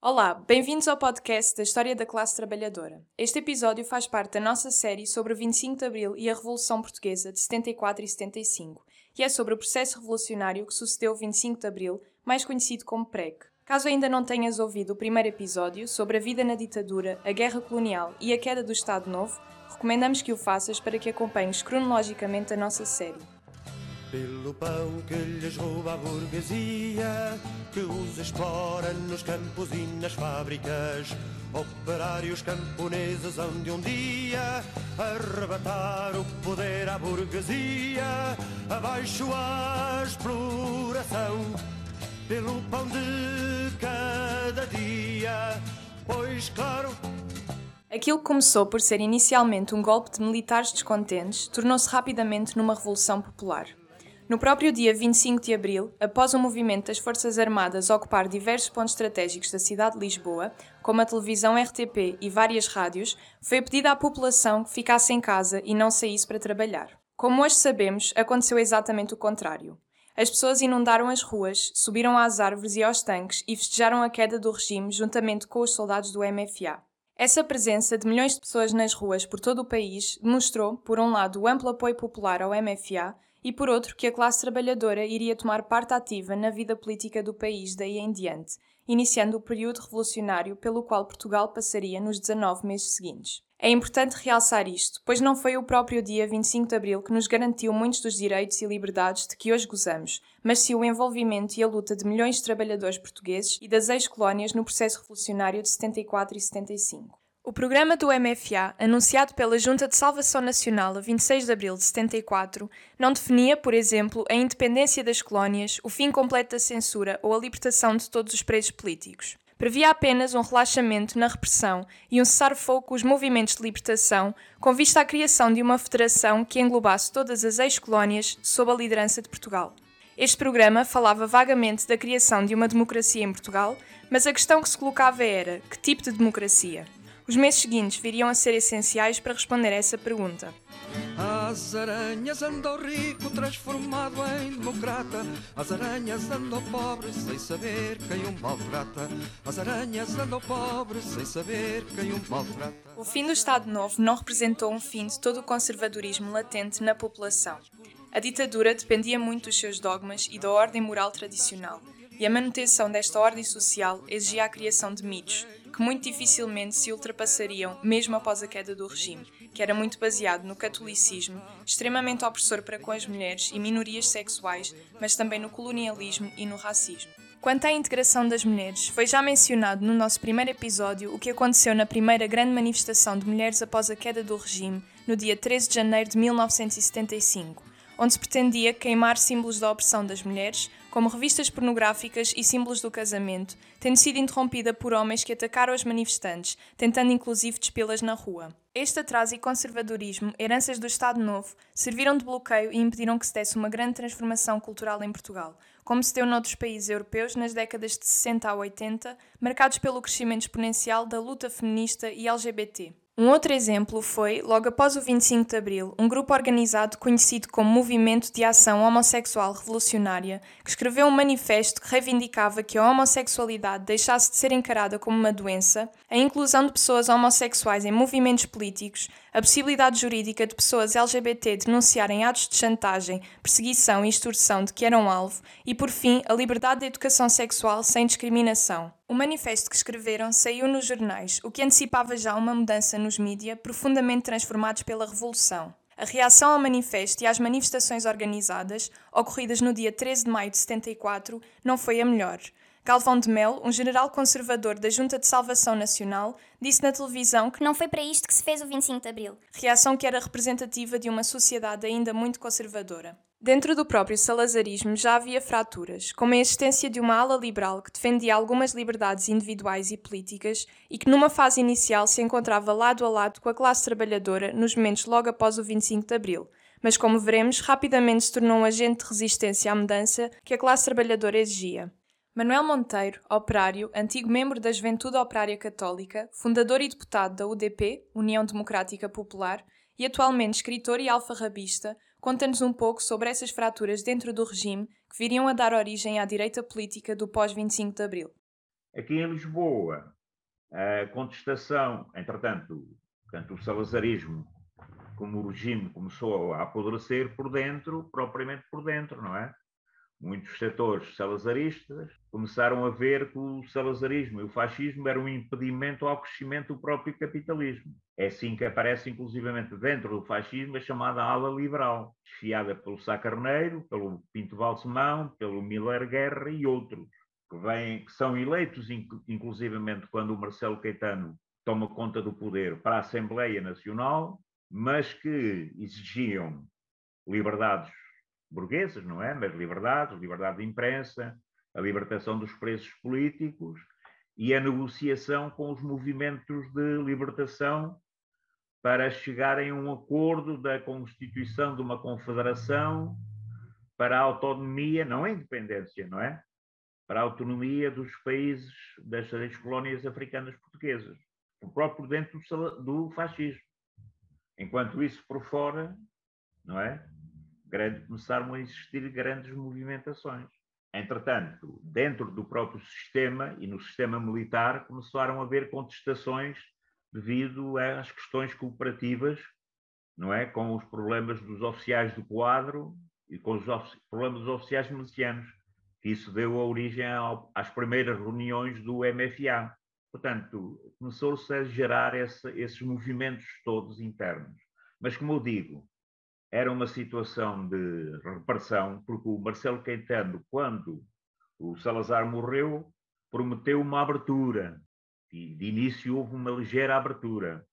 Olá, bem-vindos ao podcast da História da Classe Trabalhadora. Este episódio faz parte da nossa série sobre o 25 de Abril e a Revolução Portuguesa de 74 e 75, e é sobre o processo revolucionário que sucedeu o 25 de Abril, mais conhecido como PREC. Caso ainda não tenhas ouvido o primeiro episódio sobre a vida na ditadura, a guerra colonial e a queda do Estado Novo, recomendamos que o faças para que acompanhes cronologicamente a nossa série. Pelo pão que lhes rouba a burguesia, que os explora nos campos e nas fábricas. Operários camponeses hão de um dia arrebatar o poder à burguesia. Abaixo a exploração, pelo pão de cada dia. Pois claro, Aquilo que começou por ser inicialmente um golpe de militares descontentes tornou-se rapidamente numa revolução popular. No próprio dia 25 de abril, após o movimento das Forças Armadas ocupar diversos pontos estratégicos da cidade de Lisboa, como a televisão RTP e várias rádios, foi pedido à população que ficasse em casa e não saísse para trabalhar. Como hoje sabemos, aconteceu exatamente o contrário. As pessoas inundaram as ruas, subiram às árvores e aos tanques e festejaram a queda do regime juntamente com os soldados do MFA. Essa presença de milhões de pessoas nas ruas por todo o país demonstrou, por um lado, o amplo apoio popular ao MFA e, por outro, que a classe trabalhadora iria tomar parte ativa na vida política do país daí em diante, iniciando o período revolucionário pelo qual Portugal passaria nos 19 meses seguintes. É importante realçar isto, pois não foi o próprio dia 25 de abril que nos garantiu muitos dos direitos e liberdades de que hoje gozamos, mas sim o envolvimento e a luta de milhões de trabalhadores portugueses e das ex-colónias no processo revolucionário de 74 e 75. O programa do MFA, anunciado pela Junta de Salvação Nacional a 26 de abril de 74, não definia, por exemplo, a independência das colónias, o fim completo da censura ou a libertação de todos os presos políticos. Previa apenas um relaxamento na repressão e um cessar-fogo os movimentos de libertação, com vista à criação de uma federação que englobasse todas as ex-colónias sob a liderança de Portugal. Este programa falava vagamente da criação de uma democracia em Portugal, mas a questão que se colocava era: que tipo de democracia? Os meses seguintes viriam a ser essenciais para responder a essa pergunta. As aranhas andam rico transformado em democrata. As aranhas andam pobres sem saber quem o maltrata. As aranhas andam pobres sem saber quem o maltrata. O fim do Estado Novo não representou um fim de todo o conservadorismo latente na população. A ditadura dependia muito dos seus dogmas e da ordem moral tradicional, e a manutenção desta ordem social exigia a criação de mitos, que muito dificilmente se ultrapassariam mesmo após a queda do regime, que era muito baseado no catolicismo, extremamente opressor para com as mulheres e minorias sexuais, mas também no colonialismo e no racismo. Quanto à integração das mulheres, foi já mencionado no nosso primeiro episódio o que aconteceu na primeira grande manifestação de mulheres após a queda do regime, no dia 13 de janeiro de 1975, onde se pretendia queimar símbolos da opressão das mulheres, como revistas pornográficas e símbolos do casamento, tendo sido interrompida por homens que atacaram as manifestantes, tentando inclusive despê-las na rua. Este atraso e conservadorismo, heranças do Estado Novo, serviram de bloqueio e impediram que se desse uma grande transformação cultural em Portugal, como se deu noutros países europeus nas décadas de 60 a 80, marcados pelo crescimento exponencial da luta feminista e LGBT. Um outro exemplo foi, logo após o 25 de Abril, um grupo organizado conhecido como Movimento de Ação Homossexual Revolucionária, que escreveu um manifesto que reivindicava que a homossexualidade deixasse de ser encarada como uma doença, a inclusão de pessoas homossexuais em movimentos políticos, a possibilidade jurídica de pessoas LGBT denunciarem atos de chantagem, perseguição e extorsão de que eram alvo e, por fim, a liberdade de educação sexual sem discriminação. O manifesto que escreveram saiu nos jornais, o que antecipava já uma mudança nos mídia profundamente transformados pela Revolução. A reação ao manifesto e às manifestações organizadas, ocorridas no dia 13 de maio de 74, não foi a melhor. Galvão de Mel, um general conservador da Junta de Salvação Nacional, disse na televisão que Não foi para isto que se fez o 25 de Abril. reação que era representativa de uma sociedade ainda muito conservadora. Dentro do próprio salazarismo já havia fraturas, como a existência de uma ala liberal que defendia algumas liberdades individuais e políticas e que numa fase inicial se encontrava lado a lado com a classe trabalhadora nos momentos logo após o 25 de Abril, mas como veremos, rapidamente se tornou um agente de resistência à mudança que a classe trabalhadora exigia. Manuel Monteiro, operário, antigo membro da Juventude Operária Católica, fundador e deputado da UDP, União Democrática Popular, e atualmente escritor e alfarrabista, conta-nos um pouco sobre essas fraturas dentro do regime que viriam a dar origem à direita política do pós-25 de Abril. Aqui em Lisboa, a contestação, entretanto, portanto, o salazarismo como regime começou a apodrecer por dentro, propriamente por dentro, não é? Muitos setores salazaristas começaram a ver que o salazarismo e o fascismo eram um impedimento ao crescimento do próprio capitalismo. É assim que aparece, inclusivamente, dentro do fascismo, a chamada ala liberal, desfiada pelo Sá Carneiro, pelo Pinto Balsemão, pelo Miller Guerra e outros que, vêm, que são eleitos, inclusivamente, quando o Marcelo Caetano toma conta do poder para a Assembleia Nacional, mas que exigiam liberdades burguesas, não é? Mas liberdades, liberdade de imprensa, a libertação dos presos políticos e a negociação com os movimentos de libertação para chegarem a um acordo da constituição de uma confederação para a autonomia, não a independência, não é? para a autonomia dos países das colónias africanas portuguesas, o próprio dentro do fascismo. Enquanto isso por fora, não é? Grande, começaram a existir grandes movimentações. Entretanto, dentro do próprio sistema e no sistema militar começaram a haver contestações devido às questões cooperativas, não é, com os problemas dos oficiais do quadro e com os problemas dos oficiais milicianos isso deu origem ao, às primeiras reuniões do MFA. Portanto, começou-se a gerar esse, esses movimentos todos internos. Mas, como eu digo, era uma situação de repressão, porque o Marcelo Caetano, quando o Salazar morreu, prometeu uma abertura. E de início houve uma ligeira abertura.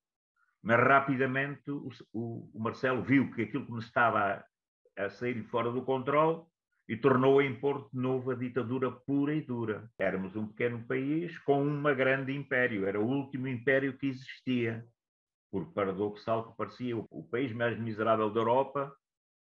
Mas rapidamente o, o, o Marcelo viu que aquilo que estava a, a sair fora do controle e tornou a impor de novo a ditadura pura e dura. Éramos um pequeno país com um grande império, era o último império que existia. Por paradoxal que parecia, o, país mais miserável da Europa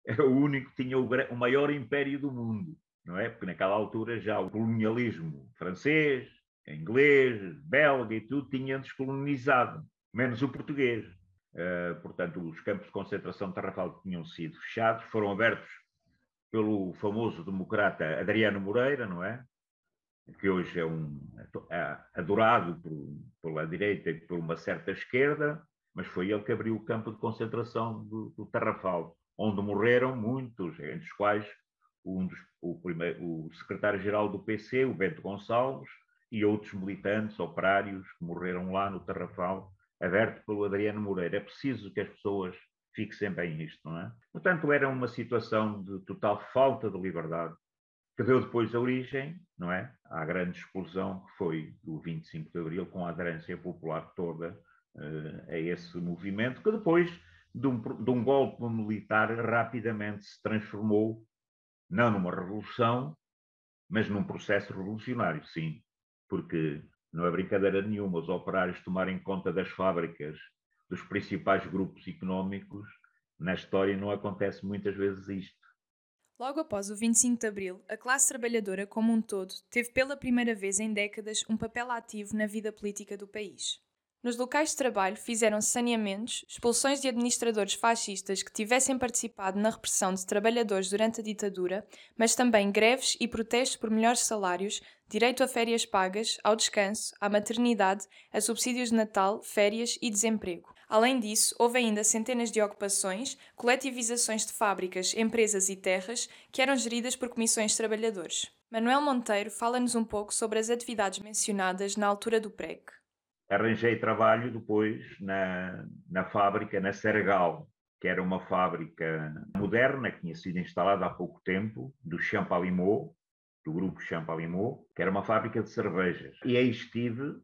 era o único que tinha o, o maior império do mundo, não é? Porque naquela altura já o colonialismo francês, inglês, belga e tudo tinha descolonizado, menos o português. Uh, portanto, os campos de concentração de Tarrafal tinham sido fechados, foram abertos pelo famoso democrata Adriano Moreira, não é? Que hoje é um é adorado por, pela direita e por uma certa esquerda, mas foi ele que abriu o campo de concentração do, do Tarrafal, onde morreram muitos, entre os quais um dos, o, o secretário-geral do PC, o Bento Gonçalves, e outros militantes, operários, que morreram lá no Tarrafal, aberto pelo Adriano Moreira. É preciso que as pessoas fixem bem nisto, não é? Portanto, era uma situação de total falta de liberdade, que deu depois a origem, não é? À grande explosão que foi o 25 de Abril, com a aderência popular toda uh, a esse movimento, que depois de um, de um golpe militar rapidamente se transformou, não numa revolução, mas num processo revolucionário, sim, porque não é brincadeira nenhuma os operários tomarem conta das fábricas dos principais grupos económicos, na história não acontece muitas vezes isto. Logo após o 25 de Abril, a classe trabalhadora como um todo teve pela primeira vez em décadas um papel ativo na vida política do país. Nos locais de trabalho fizeram-se saneamentos, expulsões de administradores fascistas que tivessem participado na repressão de trabalhadores durante a ditadura, mas também greves e protestos por melhores salários, direito a férias pagas, ao descanso, à maternidade, a subsídios de Natal, férias e desemprego. Além disso, houve ainda centenas de ocupações, coletivizações de fábricas, empresas e terras que eram geridas por comissões de trabalhadores. Manuel Monteiro fala-nos um pouco sobre as atividades mencionadas na altura do PREC. Arranjei trabalho depois na, na fábrica, na Sergal, que era uma fábrica moderna, que tinha sido instalada há pouco tempo, do Champalimau, do grupo Champalimau, que era uma fábrica de cervejas. E aí estive,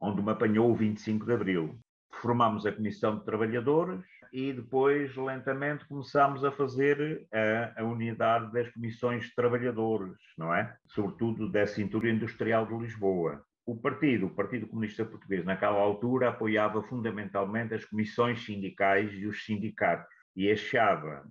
onde me apanhou o 25 de Abril formámos a Comissão de Trabalhadores e depois, lentamente, começámos a fazer a, a, unidade das Comissões de Trabalhadores, não é? Sobretudo da Cintura Industrial de Lisboa. O partido, o Partido Comunista Português, naquela altura, apoiava fundamentalmente as comissões sindicais e os sindicatos e achava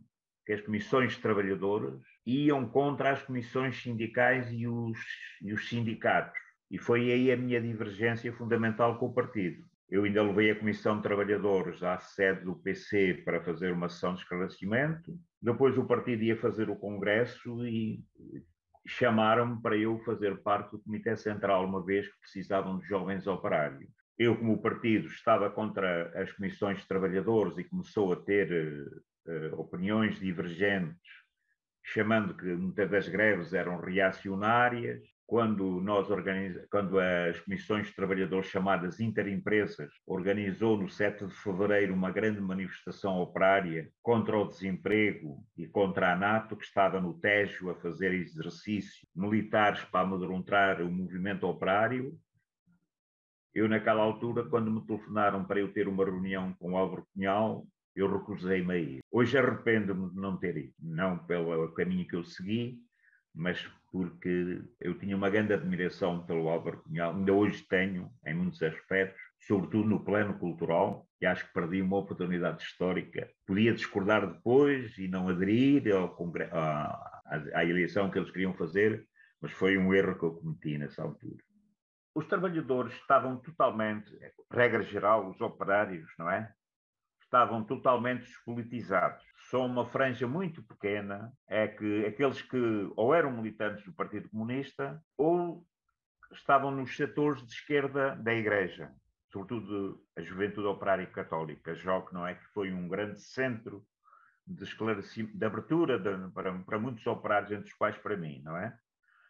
que as comissões de trabalhadores iam contra as comissões sindicais e os, e os sindicatos. E foi aí a minha divergência fundamental com o partido eu ainda levei a Comissão de Trabalhadores à sede do PC para fazer uma sessão de esclarecimento. Depois o partido ia fazer o congresso e chamaram-me para eu fazer parte do Comitê Central, uma vez que precisavam de jovens operários. Eu, como partido, estava contra as comissões de trabalhadores e começou a ter uh, opiniões divergentes, chamando que muitas das greves eram reacionárias, quando, nós organiza, quando as comissões de trabalhadores chamadas interimpresas organizou no 7 de fevereiro uma grande manifestação operária contra o desemprego e contra a NATO, que estava no Tejo a fazer exercício militares para amedrontar o movimento operário, eu, naquela altura, quando me telefonaram para eu ter uma reunião com o Álvaro Cunhal, eu recusei-me a ir. Hoje arrependo-me de não ter ido, não pelo caminho que eu segui, mas porque eu tinha uma grande admiração pelo Álvaro Cunhal, ainda hoje tenho, em muitos aspectos, sobretudo no plano cultural, e acho que perdi uma oportunidade histórica. Podia discordar depois e não aderir à, à eleição que eles queriam fazer, mas foi um erro que eu cometi nessa altura. Os trabalhadores estavam totalmente, regra geral, os operários, não é? Estavam totalmente despolitizados só uma franja muito pequena é que aqueles que ou eram militantes do Partido Comunista ou estavam nos setores de esquerda da Igreja, sobretudo a Juventude Operária Católica, JOC, não é? Que foi um grande centro de esclarecimento, de abertura de, para, para muitos operários, entre os quais para mim, não é?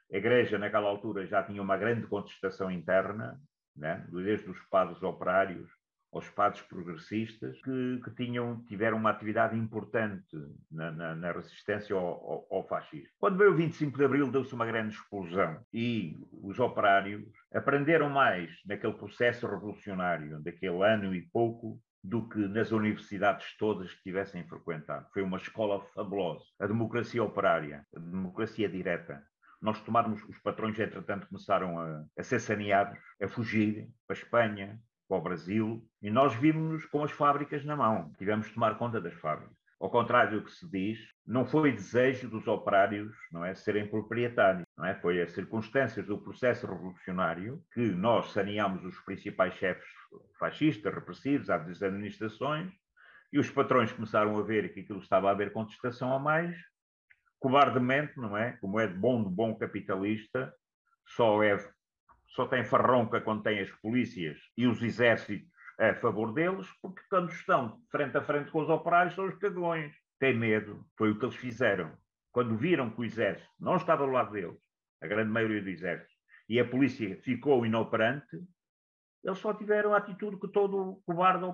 A Igreja, naquela altura, já tinha uma grande contestação interna, né? desde os padres operários aos padres progressistas que, que tinham, tiveram uma atividade importante na, na, na resistência ao, ao, ao, fascismo. Quando veio o 25 de Abril, deu-se uma grande explosão e os operários aprenderam mais naquele processo revolucionário daquele ano e pouco do que nas universidades todas que tivessem frequentado. Foi uma escola fabulosa. A democracia operária, a democracia direta, nós tomarmos, os patrões, entretanto, começaram a, a ser saneados, a fugir para a Espanha, para o Brasil, e nós vimos-nos com as fábricas na mão, tivemos de tomar conta das fábricas. Ao contrário do que se diz, não foi desejo dos operários não é, serem proprietários, não é? foi as circunstâncias do processo revolucionário que nós saneámos os principais chefes fascistas, repressivos, às administrações, e os patrões começaram a ver que aquilo estava a haver contestação a mais, cobardemente, não é? Como é de bom de bom capitalista, só é só tem farronca quando tem as polícias e os exércitos a favor deles, porque quando estão frente a frente com os operários são os cagões. Tem medo, foi o que eles fizeram. Quando viram que o exército não estava do lado deles, a grande maioria do exército, e a polícia ficou inoperante, eles só tiveram a atitude que todo cobarde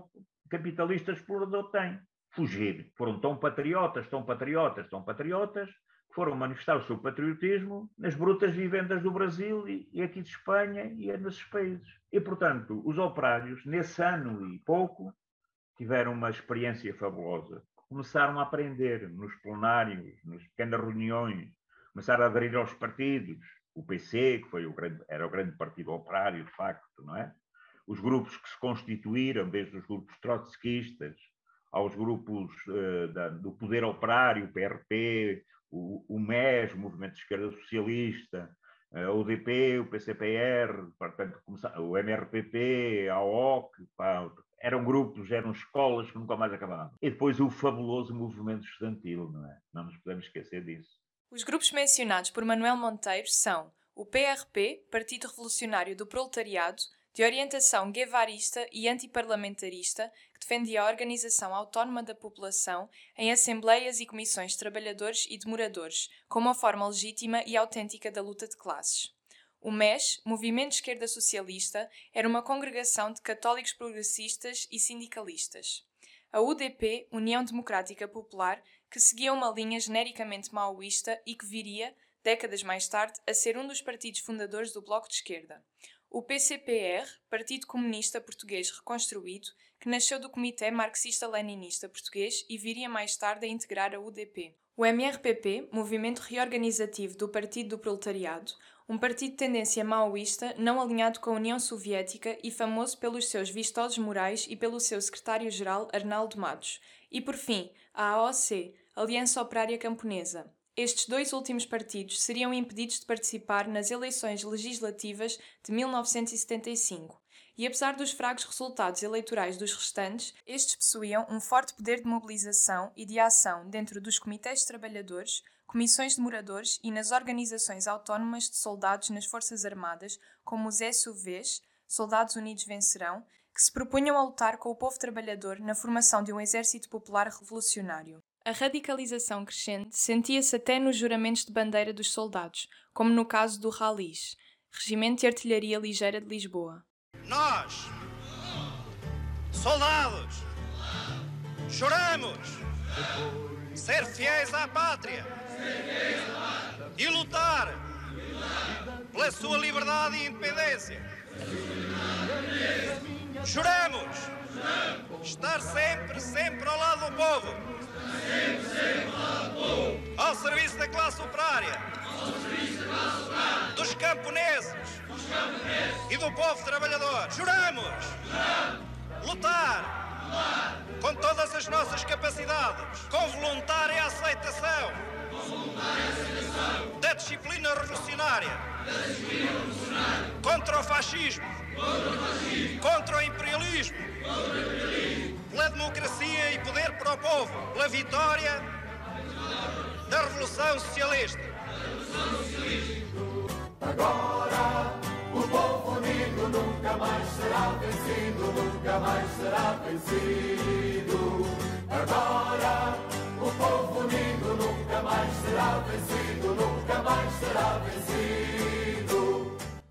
capitalista explorador tem. Fugir. Foram tão patriotas, tão patriotas, tão patriotas, foram manifestar o seu patriotismo nas brutas vivendas do Brasil e, aqui de Espanha e nesses países. E, portanto, os operários, nesse ano e pouco, tiveram uma experiência fabulosa. Começaram a aprender nos plenários, nas pequenas reuniões, começaram a aderir aos partidos. O PC, que foi o grande, era o grande partido operário, de facto, não é? Os grupos que se constituíram, desde os grupos trotskistas aos grupos uh, da, do poder operário, o PRP, o, o MES, o Movimento de Esquerda Socialista, a UDP, o PCPR, portanto, o MRPP, a OC, pá, eram grupos, eram escolas que nunca mais acabavam. E depois o fabuloso movimento estudantil, não é? Não nos podemos esquecer disso. Os grupos mencionados por Manuel Monteiro são o PRP, Partido Revolucionário do Proletariado, de orientação guevarista e antiparlamentarista, que defendia a organização autónoma da população em assembleias e comissões de trabalhadores e de moradores, como uma forma legítima e autêntica da luta de classes. O MES, Movimento de Esquerda Socialista, era uma congregação de católicos progressistas e sindicalistas. A UDP, União Democrática Popular, que seguia uma linha genericamente maoísta e que viria, décadas mais tarde, a ser um dos partidos fundadores do Bloco de Esquerda o PCPR, Partido Comunista Português Reconstruído, que nasceu do Comitê Marxista-Leninista Português e viria mais tarde a integrar a UDP. O MRPP, Movimento Reorganizativo do Partido do Proletariado, um partido de tendência maoísta não alinhado com a União Soviética e famoso pelos seus vistosos morais e pelo seu secretário-geral Arnaldo Matos. E, por fim, a AOC, Aliança Operária Camponesa, estes dois últimos partidos seriam impedidos de participar nas eleições legislativas de 1975. E apesar dos fracos resultados eleitorais dos restantes, estes possuíam um forte poder de mobilização e de ação dentro dos comitês de trabalhadores, comissões de moradores e nas organizações autónomas de soldados nas Forças Armadas, como os SUVs, Soldados Unidos Vencerão, que se propunham a lutar com o povo trabalhador na formação de um exército popular revolucionário. A radicalização crescente sentia-se até nos juramentos de bandeira dos soldados, como no caso do Ralis, Regimento de Artilharia Ligeira de Lisboa. Nós, soldados, juramos ser fiéis à pátria e lutar pela sua liberdade e independência. Juramos estar sempre, sempre ao lado do povo, ao serviço da classe operária, dos camponeses. E do povo trabalhador. Juramos lutar com todas as nossas capacidades, com voluntária aceitação. Da disciplina revolucionária, contra o fascismo, contra o imperialismo, pela democracia e poder para o povo, pela vitória da Revolução Socialista. Agora o povo unido nunca mais será vencido, nunca mais será vencido. Agora o povo unido nunca mais será vencido, nunca mais será vencido.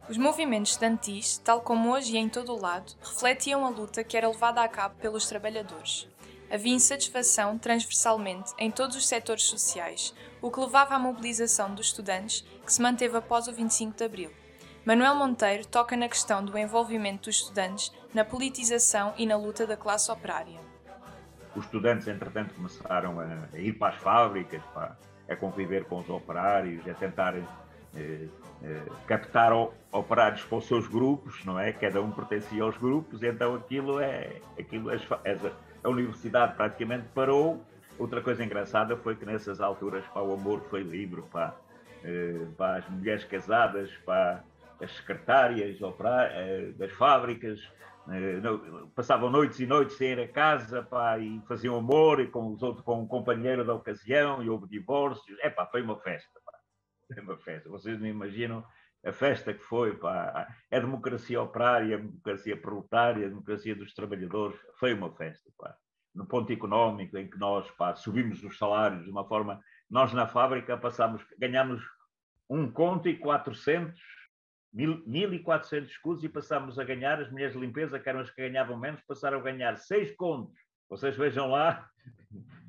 Os movimentos estudantis, tal como hoje e em todo o lado, refletiam a luta que era levada a cabo pelos trabalhadores. Havia insatisfação transversalmente em todos os setores sociais, o que levava à mobilização dos estudantes que se manteve após o 25 de Abril. Manuel Monteiro toca na questão do envolvimento dos estudantes na politização e na luta da classe operária. Os estudantes, entretanto, começaram a, ir para as fábricas, a conviver com os operários, a tentar eh, eh, captar operários para os seus grupos, não é? Cada um pertencia aos grupos, então aquilo é. Aquilo, as, a universidade praticamente parou. Outra coisa engraçada foi que nessas alturas pá, o amor foi livre pá, eh, para as mulheres casadas, para as secretárias eh, das fábricas, eh, passavam noites e noites sem ir a casa pá, e faziam amor e com os outros com um companheiro da ocasião e houve divórcios. É pá, foi uma festa. Foi uma festa. Vocês não imaginam a festa que foi, pá. a democracia operária, a democracia proletária, a democracia dos trabalhadores, foi uma festa. Pá. No ponto económico, em que nós pá, subimos os salários de uma forma. Nós na fábrica passamos, ganhamos um conto e 400 1.400 escudos e passámos a ganhar, as mulheres de limpeza, que eram as que ganhavam menos, passaram a ganhar seis contos. Vocês vejam lá,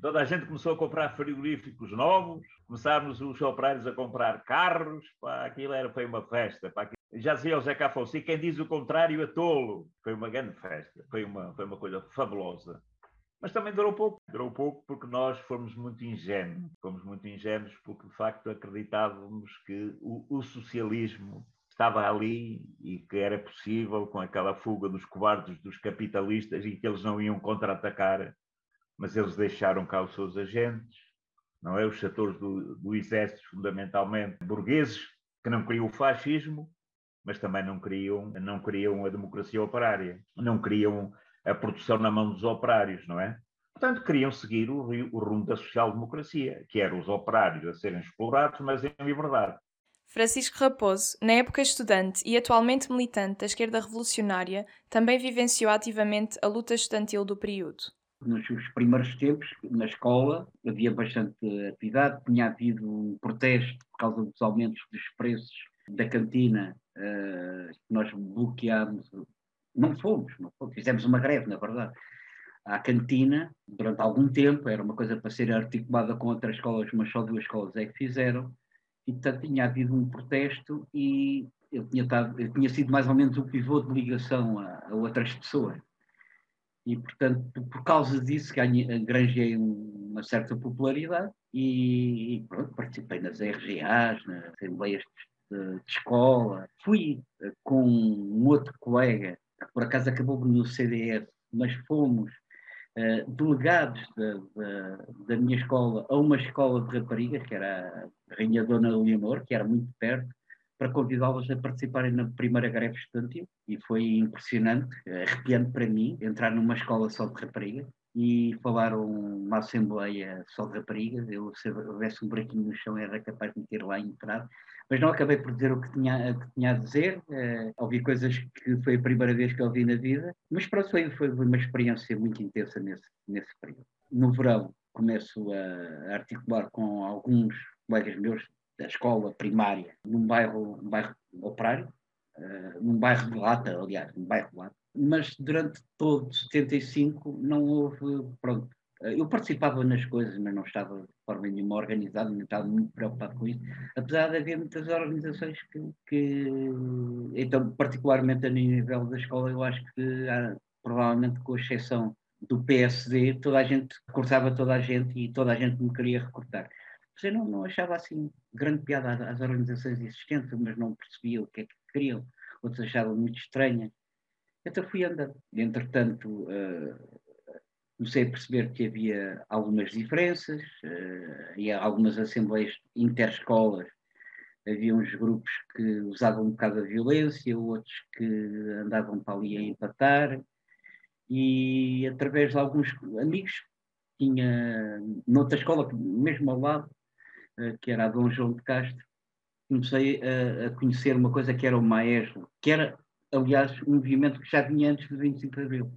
toda a gente começou a comprar frigoríficos novos, começámos os operários a comprar carros, pá, aquilo era, foi uma festa. Pá, já dizia o Zeca Afonso, e quem diz o contrário é tolo. Foi uma grande festa, foi uma, foi uma coisa fabulosa. Mas também durou pouco, durou pouco porque nós fomos muito ingênuos, fomos muito ingênuos porque de facto acreditávamos que o, o socialismo estava ali e que era possível com aquela fuga dos cobardes dos capitalistas e que eles não iam contra-atacar, mas eles deixaram cá os seus agentes, não é? Os setores do, do exército, fundamentalmente burgueses, que não queriam o fascismo, mas também não queriam, não queriam a democracia operária, não queriam a produção na mão dos operários, não é? Portanto, queriam seguir o, o rumo da social-democracia, que era os operários a serem explorados, mas em liberdade. Francisco Raposo, na época estudante e atualmente militante da esquerda revolucionária, também vivenciou ativamente a luta estudantil do período. Nos primeiros tempos, na escola, havia bastante atividade, tinha havido um protesto por causa dos aumentos dos preços da cantina, uh, nós bloqueámos, não fomos, não fomos, fizemos uma greve, na verdade, à cantina durante algum tempo, era uma coisa para ser articulada com outras escolas, mas só duas escolas é que fizeram, e portanto tinha havido um protesto e eu tinha, estado, eu tinha sido mais ou menos o pivô de ligação a, a outras pessoas. E, portanto, por causa disso, granjei uma certa popularidade e, e pronto, participei nas RGAs, nas assembleias de, de, escola. Fui eh, com um outro colega, que por acaso acabou no CDS, mas fomos uh, delegados da, da, da, minha escola a uma escola de raparigas, que era a Rainha Dona Leonor, que era muito perto, para convidá-las a participarem na primeira greve estudantil. E foi impressionante, arrepiante para mim, entrar numa escola só de raparigas. E falaram uma assembleia só de raparigas. Eu, se houvesse um buraquinho no chão, era capaz de meter lá e entrar. Mas não acabei por dizer o que tinha, que tinha a dizer. Uh, ouvi coisas que foi a primeira vez que ouvi na vida. Mas pronto, foi, foi uma experiência muito intensa nesse, nesse período. No verão, começo a articular com alguns colegas meus da escola primária, num bairro, um bairro operário, uh, num bairro de Lata, aliás, num bairro de Lata, mas durante todo 75 não houve, pronto, eu participava nas coisas, mas não estava de forma nenhuma organizado, não estava muito preocupado com isso, apesar de haver muitas organizações que, que então, particularmente a nível da escola, eu acho que há, provavelmente com exceção do PSD, toda a gente cortava toda a gente e toda a gente me queria recortar. Eu não, não achava assim grande piada às, às organizações existentes, mas não percebia o que é que queriam, outros achavam muito estranhas. Então fui andando. Entretanto, uh, comecei a perceber que havia algumas diferenças, uh, e algumas assembleias interescolas. Havia uns grupos que usavam um bocado a violência, outros que andavam para ali a empatar, e através de alguns amigos, tinha noutra escola, mesmo ao lado, uh, que era a Dom João de Castro, comecei a, a, conhecer uma coisa que era o Maestro, que era aliás, um movimento que já vinha antes do 25 de Abril,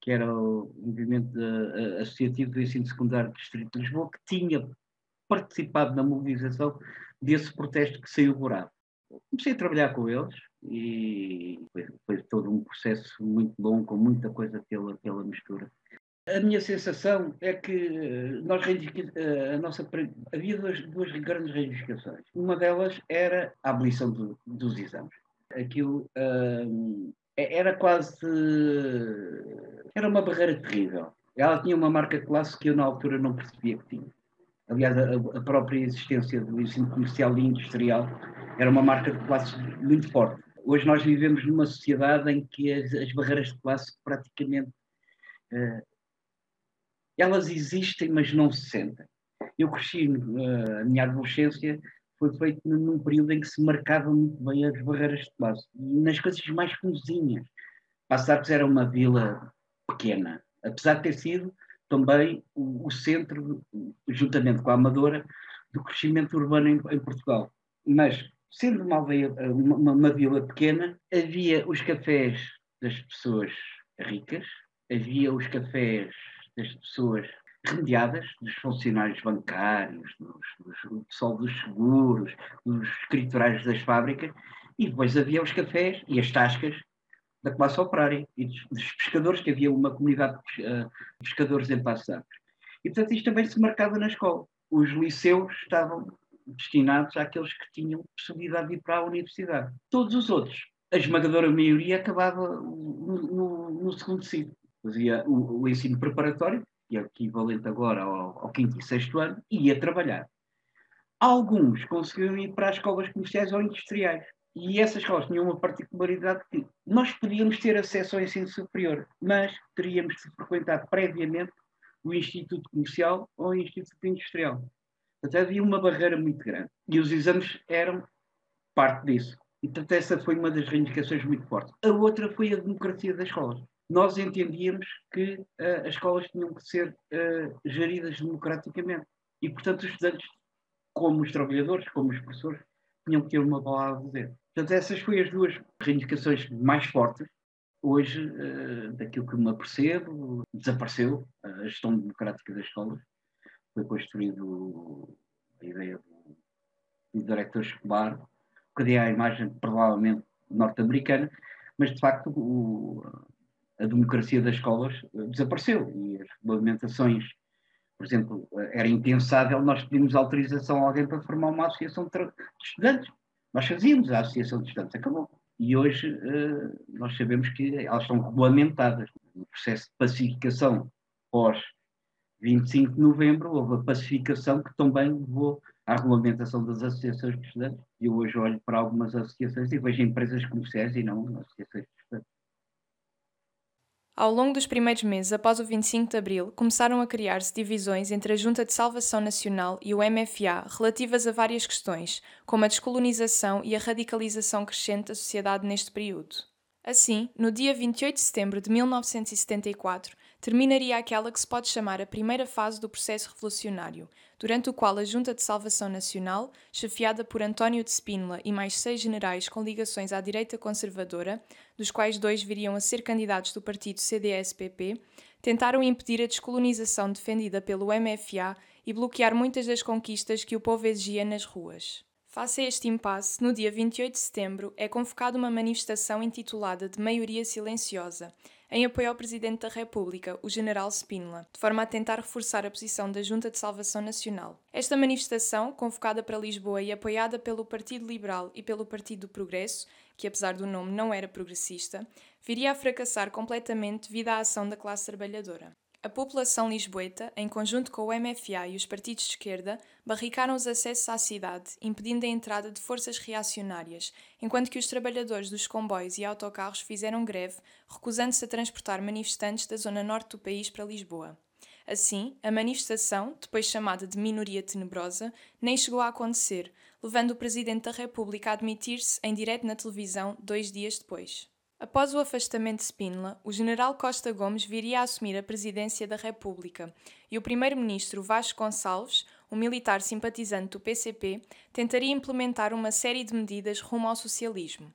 que era o movimento de, associativo do ensino secundário do Distrito de Lisboa, que tinha participado na mobilização desse protesto que saiu borrado. Comecei a trabalhar com eles e foi, foi, todo um processo muito bom, com muita coisa pela, pela mistura. A minha sensação é que nós a nossa havia duas, duas grandes reivindicações. Uma delas era a abolição do, dos exames aquilo uh, era quase. Era uma barreira terrível. Ela tinha uma marca de classe que eu na altura não percebia que tinha. Aliás, a, a própria existência do ensino comercial e industrial era uma marca de classe muito forte. Hoje nós vivemos numa sociedade em que as, as barreiras de classe praticamente uh, elas existem, mas não se sentem. Eu cresci uh, a minha adolescência foi feito num período em que se marcavam muito bem as barreiras de. E nas coisas mais comezinhas. Passarcos era uma vila pequena, apesar de ter sido também o, o centro, juntamente com a Amadora, do crescimento urbano em, em Portugal. Mas, sendo uma, aldeia, uma, uma vila pequena, havia os cafés das pessoas ricas, havia os cafés das pessoas remediadas dos funcionários bancários, dos, do pessoal dos seguros, dos escriturários das fábricas, e depois havia os cafés e as tascas da classe operária e dos, dos pescadores, que havia uma comunidade de uh, pescadores em Passo E, portanto, isto também se marcava na escola. Os liceus estavam destinados àqueles que tinham possibilidade de ir para a universidade. Todos os outros, a esmagadora maioria, acabava no, no, no segundo ciclo. Fazia o, o ensino preparatório, que é equivalente agora ao, ao quinto e sexto ano, e ia trabalhar. Alguns conseguiram ir para as escolas comerciais ou industriais. E essas escolas tinham uma particularidade que nós podíamos ter acesso ao ensino superior, mas teríamos de frequentar previamente o Instituto Comercial ou o Instituto Industrial. Portanto, havia uma barreira muito grande. E os exames eram parte disso. E, portanto, essa foi uma das reivindicações muito fortes. A outra foi a democracia das escolas nós entendíamos que uh, as escolas tinham que ser uh, geridas democraticamente. E, portanto, os estudantes, como os trabalhadores, como os professores, tinham que ter uma palavra a dizer. Portanto, essas foram as duas reivindicações mais fortes. Hoje, uh, daquilo que me apercebo, desapareceu a gestão democrática das escolas. Foi construído a ideia do, do diretor escolar, que deu a imagem, provavelmente, norte-americana, mas, de facto, o, a democracia das escolas eh, desapareceu e as regulamentações, por exemplo, eh, era impensável nós pedimos autorização a alguém para formar uma associação de, estudantes. Nós fazíamos a associação de estudantes, acabou. E hoje uh, nós sabemos que elas estão regulamentadas. No processo de pacificação pós 25 de novembro, houve a pacificação que também levou à regulamentação das associações de estudantes. E eu hoje olho para algumas associações e vejo empresas comerciais e não associações de estudantes. Ao longo dos primeiros meses após o 25 de Abril, começaram a criar-se divisões entre a Junta de Salvação Nacional e o MFA relativas a várias questões, como a descolonização e a radicalização crescente da sociedade neste período. Assim, no dia 28 de setembro de 1974, terminaria aquela que se pode chamar a primeira fase do processo revolucionário, durante o qual a Junta de Salvação Nacional, chefiada por António de Spínola e mais seis generais com ligações à direita conservadora, dos quais dois viriam a ser candidatos do partido CDS-PP, tentaram impedir a descolonização defendida pelo MFA e bloquear muitas das conquistas que o povo exigia nas ruas. Face a este impasse, no dia 28 de setembro é convocada uma manifestação intitulada de Maioria Silenciosa, em apoio ao Presidente da República, o General Spínola, de forma a tentar reforçar a posição da Junta de Salvação Nacional. Esta manifestação, convocada para Lisboa e apoiada pelo Partido Liberal e pelo Partido do Progresso, que apesar do nome não era progressista, viria a fracassar completamente devido à ação da classe trabalhadora. A população lisboeta, em conjunto com o MFA e os partidos de esquerda, barricaram os acessos à cidade, impedindo a entrada de forças reacionárias, enquanto que os trabalhadores dos comboios e autocarros fizeram greve, recusando-se a transportar manifestantes da zona norte do país para Lisboa. Assim, a manifestação, depois chamada de Minoria Tenebrosa, nem chegou a acontecer, levando o Presidente da República a admitir-se em direto na televisão dois dias depois. Após o afastamento de Spínola, o general Costa Gomes viria a assumir a presidência da República e o primeiro-ministro Vasco Gonçalves, um militar simpatizante do PCP, tentaria implementar uma série de medidas rumo ao socialismo.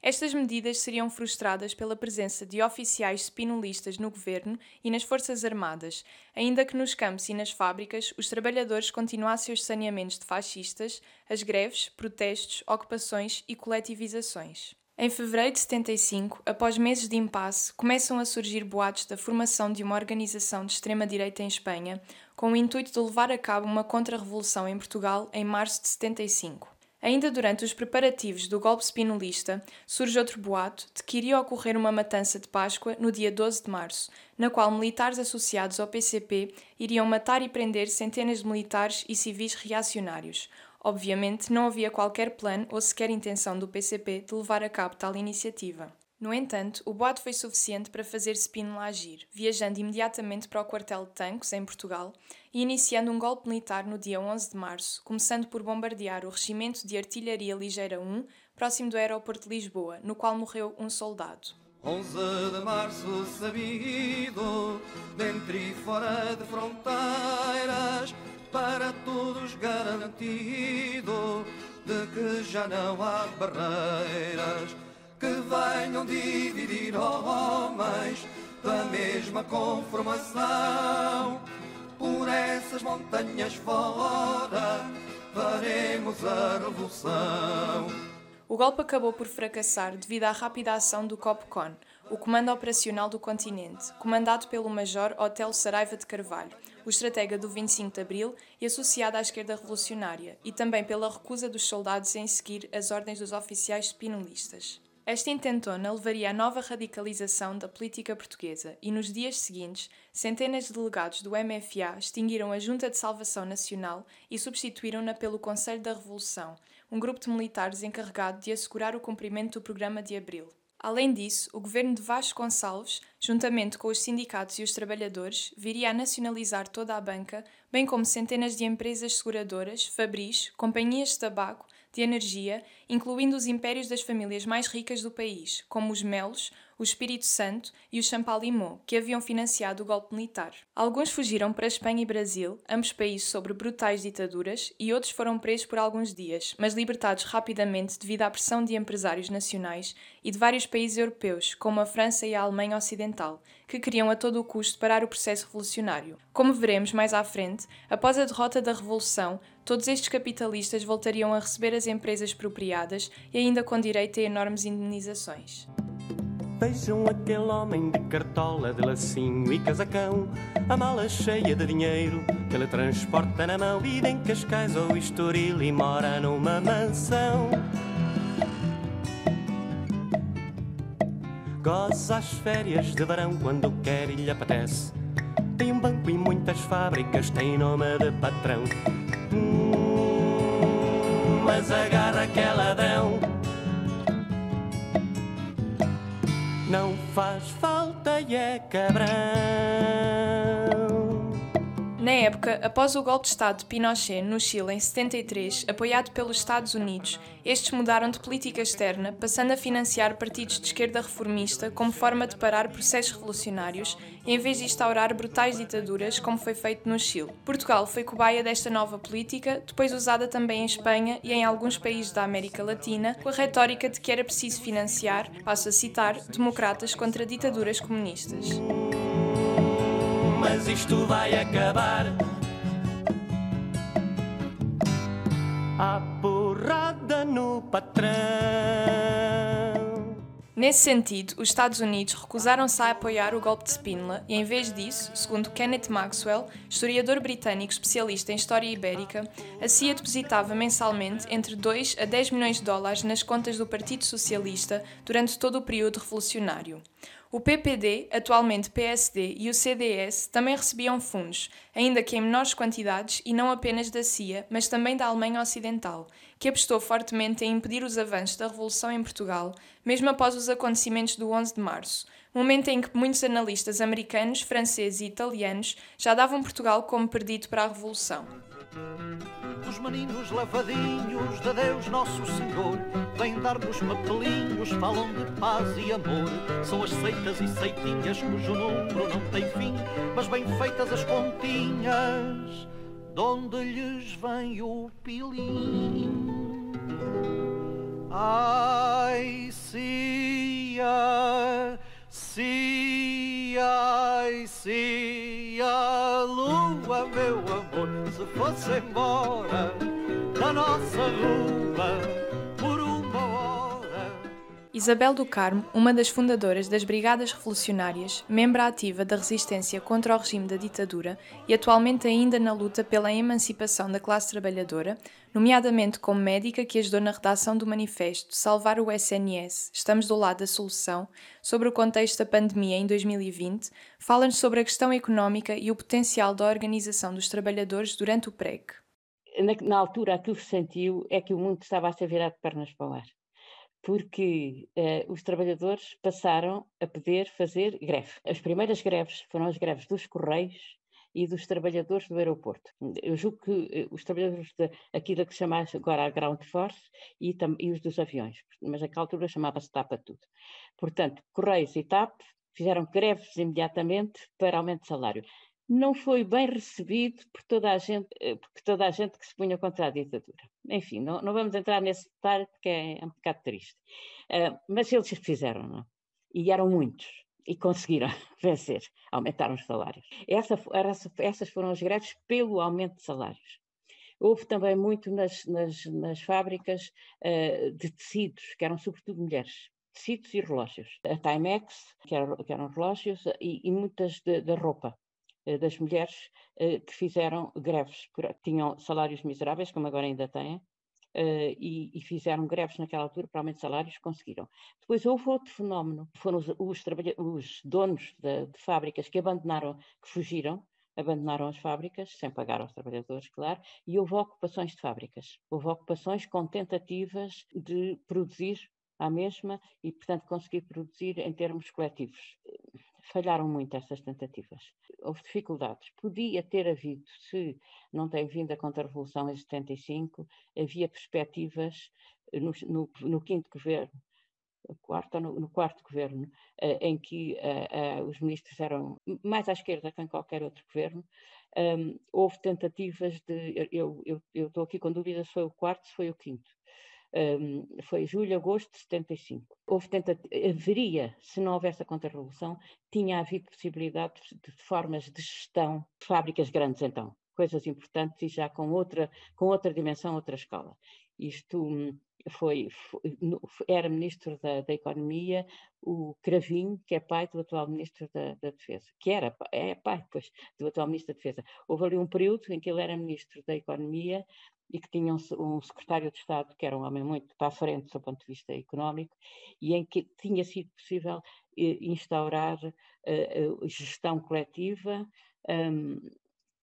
Estas medidas seriam frustradas pela presença de oficiais spinolistas no governo e nas Forças Armadas, ainda que nos campos e nas fábricas os trabalhadores continuassem os saneamentos de fascistas, as greves, protestos, ocupações e coletivizações. Em fevereiro de 75, após meses de impasse, começam a surgir boatos da formação de uma organização de extrema-direita em Espanha, com o intuito de levar a cabo uma contra-revolução em Portugal em março de 75. Ainda durante os preparativos do golpe spinolista, surge outro boato de que iria ocorrer uma matança de Páscoa no dia 12 de março, na qual militares associados ao PCP iriam matar e prender centenas de militares e civis reacionários, Obviamente, não havia qualquer plano ou sequer intenção do PCP de levar a cabo tal iniciativa. No entanto, o boato foi suficiente para fazer Spínola agir, viajando imediatamente para o quartel de Tancos, em Portugal, e iniciando um golpe militar no dia 11 de março, começando por bombardear o Regimento de Artilharia Ligeira 1, próximo do aeroporto de Lisboa, no qual morreu um soldado. 11 de março sabido, dentro e fora de fronteiras, para todos garantido de que já não há barreiras que venham dividir homens da mesma conformação. Por essas montanhas fora faremos a revolução. O golpe acabou por fracassar devido à rápida ação do COPCON, o Comando Operacional do Continente, comandado pelo Major Hotel Saraiva de Carvalho, o estratega do 25 de Abril e associado à esquerda revolucionária, e também pela recusa dos soldados em seguir as ordens dos oficiais spinolistas. Esta intentona levaria à nova radicalização da política portuguesa e, nos dias seguintes, centenas de delegados do MFA extinguiram a Junta de Salvação Nacional e substituíram-na pelo Conselho da Revolução, um grupo de militares encarregado de assegurar o cumprimento do Programa de Abril. Além disso, o governo de Vasco Gonçalves, juntamente com os sindicatos e os trabalhadores, viria a nacionalizar toda a banca, bem como centenas de empresas seguradoras, fabris, companhias de tabaco, de energia, incluindo os impérios das famílias mais ricas do país, como os Melos, o Espírito Santo e o Champalimau, que haviam financiado o golpe militar. Alguns fugiram para Espanha e Brasil, ambos países sobre brutais ditaduras, e outros foram presos por alguns dias, mas libertados rapidamente devido à pressão de empresários nacionais e de vários países europeus, como a França e a Alemanha Ocidental, que queriam a todo o custo parar o processo revolucionário. Como veremos mais à frente, após a derrota da Revolução, todos estes capitalistas voltariam a receber as empresas expropriadas e ainda com direito a enormes indenizações. Vejam aquele homem de cartola, de lacinho e casacão, a mala cheia de dinheiro que ele transporta na mão. Vive em Cascais ou Estoril e mora numa mansão. Goza as férias de verão quando quer e lhe apetece. Tem um banco e muitas fábricas, tem nome de patrão. Hum, mas agarra aquele ladrão não faz falta e é cabrão. Na época, após o golpe de Estado de Pinochet no Chile em 73, apoiado pelos Estados Unidos, estes mudaram de política externa, passando a financiar partidos de esquerda reformista como forma de parar processos revolucionários, em vez de instaurar brutais ditaduras, como foi feito no Chile. Portugal foi cobaia desta nova política, depois usada também em Espanha e em alguns países da América Latina, com a retórica de que era preciso financiar, passo a citar, democratas contra ditaduras comunistas mas isto vai acabar. A porrada no patrão. Nesse sentido, os Estados Unidos recusaram-se a apoiar o golpe de Spínola e, em vez disso, segundo Kenneth Maxwell, historiador britânico especialista em história ibérica, a CIA depositava mensalmente entre 2 a 10 milhões de dólares nas contas do Partido Socialista durante todo o período revolucionário. O PPD, atualmente PSD, e o CDS também recebiam fundos, ainda que em menores quantidades e não apenas da CIA, mas também da Alemanha Ocidental, que apostou fortemente em impedir os avanços da Revolução em Portugal, mesmo após os acontecimentos do 11 de março, momento em que muitos analistas americanos, franceses e italianos já davam Portugal como perdido para a Revolução. Os maninhos lavadinhos de Deus Nosso Senhor Vêm dar-nos papelinhos, falam de paz e amor. São as seitas e seitinhas cujo número não tem fim Mas bem feitas as continhas Donde lhes vem o pilim. Ai, cia, ai, cia, meu amor, se fosse embora da nossa rua por uma hora. Isabel do Carmo, uma das fundadoras das Brigadas Revolucionárias, membro ativa da resistência contra o regime da ditadura e atualmente ainda na luta pela emancipação da classe trabalhadora, nomeadamente como médica que ajudou na redação do manifesto Salvar o SNS, Estamos do lado da solução, sobre o contexto da pandemia em 2020, fala-nos sobre a questão económica e o potencial da organização dos trabalhadores durante o PREC. Na, na altura, aquilo que se sentiu é que o mundo estava a ser virado de pernas para o ar porque uh, os trabalhadores passaram a poder fazer greve. As primeiras greves foram as greves dos Correios e dos trabalhadores do aeroporto. Eu julgo que uh, os trabalhadores de, aqui da que se chama agora a Ground Force e, tam, e os dos aviões, mas naquela altura chamava-se TAP a tudo. Portanto, Correios e TAP fizeram greves imediatamente para aumento de salário não foi bem recebido por toda a gente, eh, porque toda a gente que se punha contra a ditadura. Enfim, não, não vamos entrar nesse detalhe porque é, é um bocado triste. Uh, mas eles fizeram, não? E eram muitos. E conseguiram vencer, aumentaram os salários. Essa, essa, essas foram as greves pelo aumento de salários. Houve também muito nas, nas, nas fábricas uh, de tecidos, que eram sobretudo mulheres tecidos e relógios. A Timex, que, era, que eram relógios, e, e muitas da roupa. Eh, das mulheres eh, que fizeram greves, tinham salários miseráveis, como agora ainda têm, Uh, e, e, fizeram greves naquela altura para aumento de salários, conseguiram. Depois houve outro fenómeno, foram os, os, os donos de, de, fábricas que abandonaram, que fugiram, abandonaram as fábricas, sem pagar aos trabalhadores, claro, e houve ocupações de fábricas. Houve ocupações com tentativas de produzir à mesma e, portanto, conseguir produzir em termos coletivos falharam muito essas tentativas. Houve dificuldades. Podia ter havido, se não tem vindo a contra-revolução em 75, havia perspectivas no, no, no quinto governo, quarto, no, no quarto governo, uh, em que uh, os ministros eram mais à esquerda que em qualquer outro governo, um, houve tentativas de. Eu estou aqui com dúvidas se foi o quarto, se foi o quinto um, foi julho, agosto de 75. Houve haveria, se não houvesse a contra-revolução, tinha havido possibilidade de, de formas de gestão de fábricas grandes então, coisas importantes e já com outra, com outra dimensão, outra escala. Isto hum, foi, foi, era ministro da, da, Economia, o Cravinho, que é pai do atual ministro da, da, Defesa, que era é pai, pois, do atual ministro da Defesa. Houve ali um período em que ele era ministro da Economia e que tinha um, um, secretário de Estado que era um homem muito para a frente do ponto de vista económico e em que tinha sido possível eh, instaurar eh, gestão coletiva um,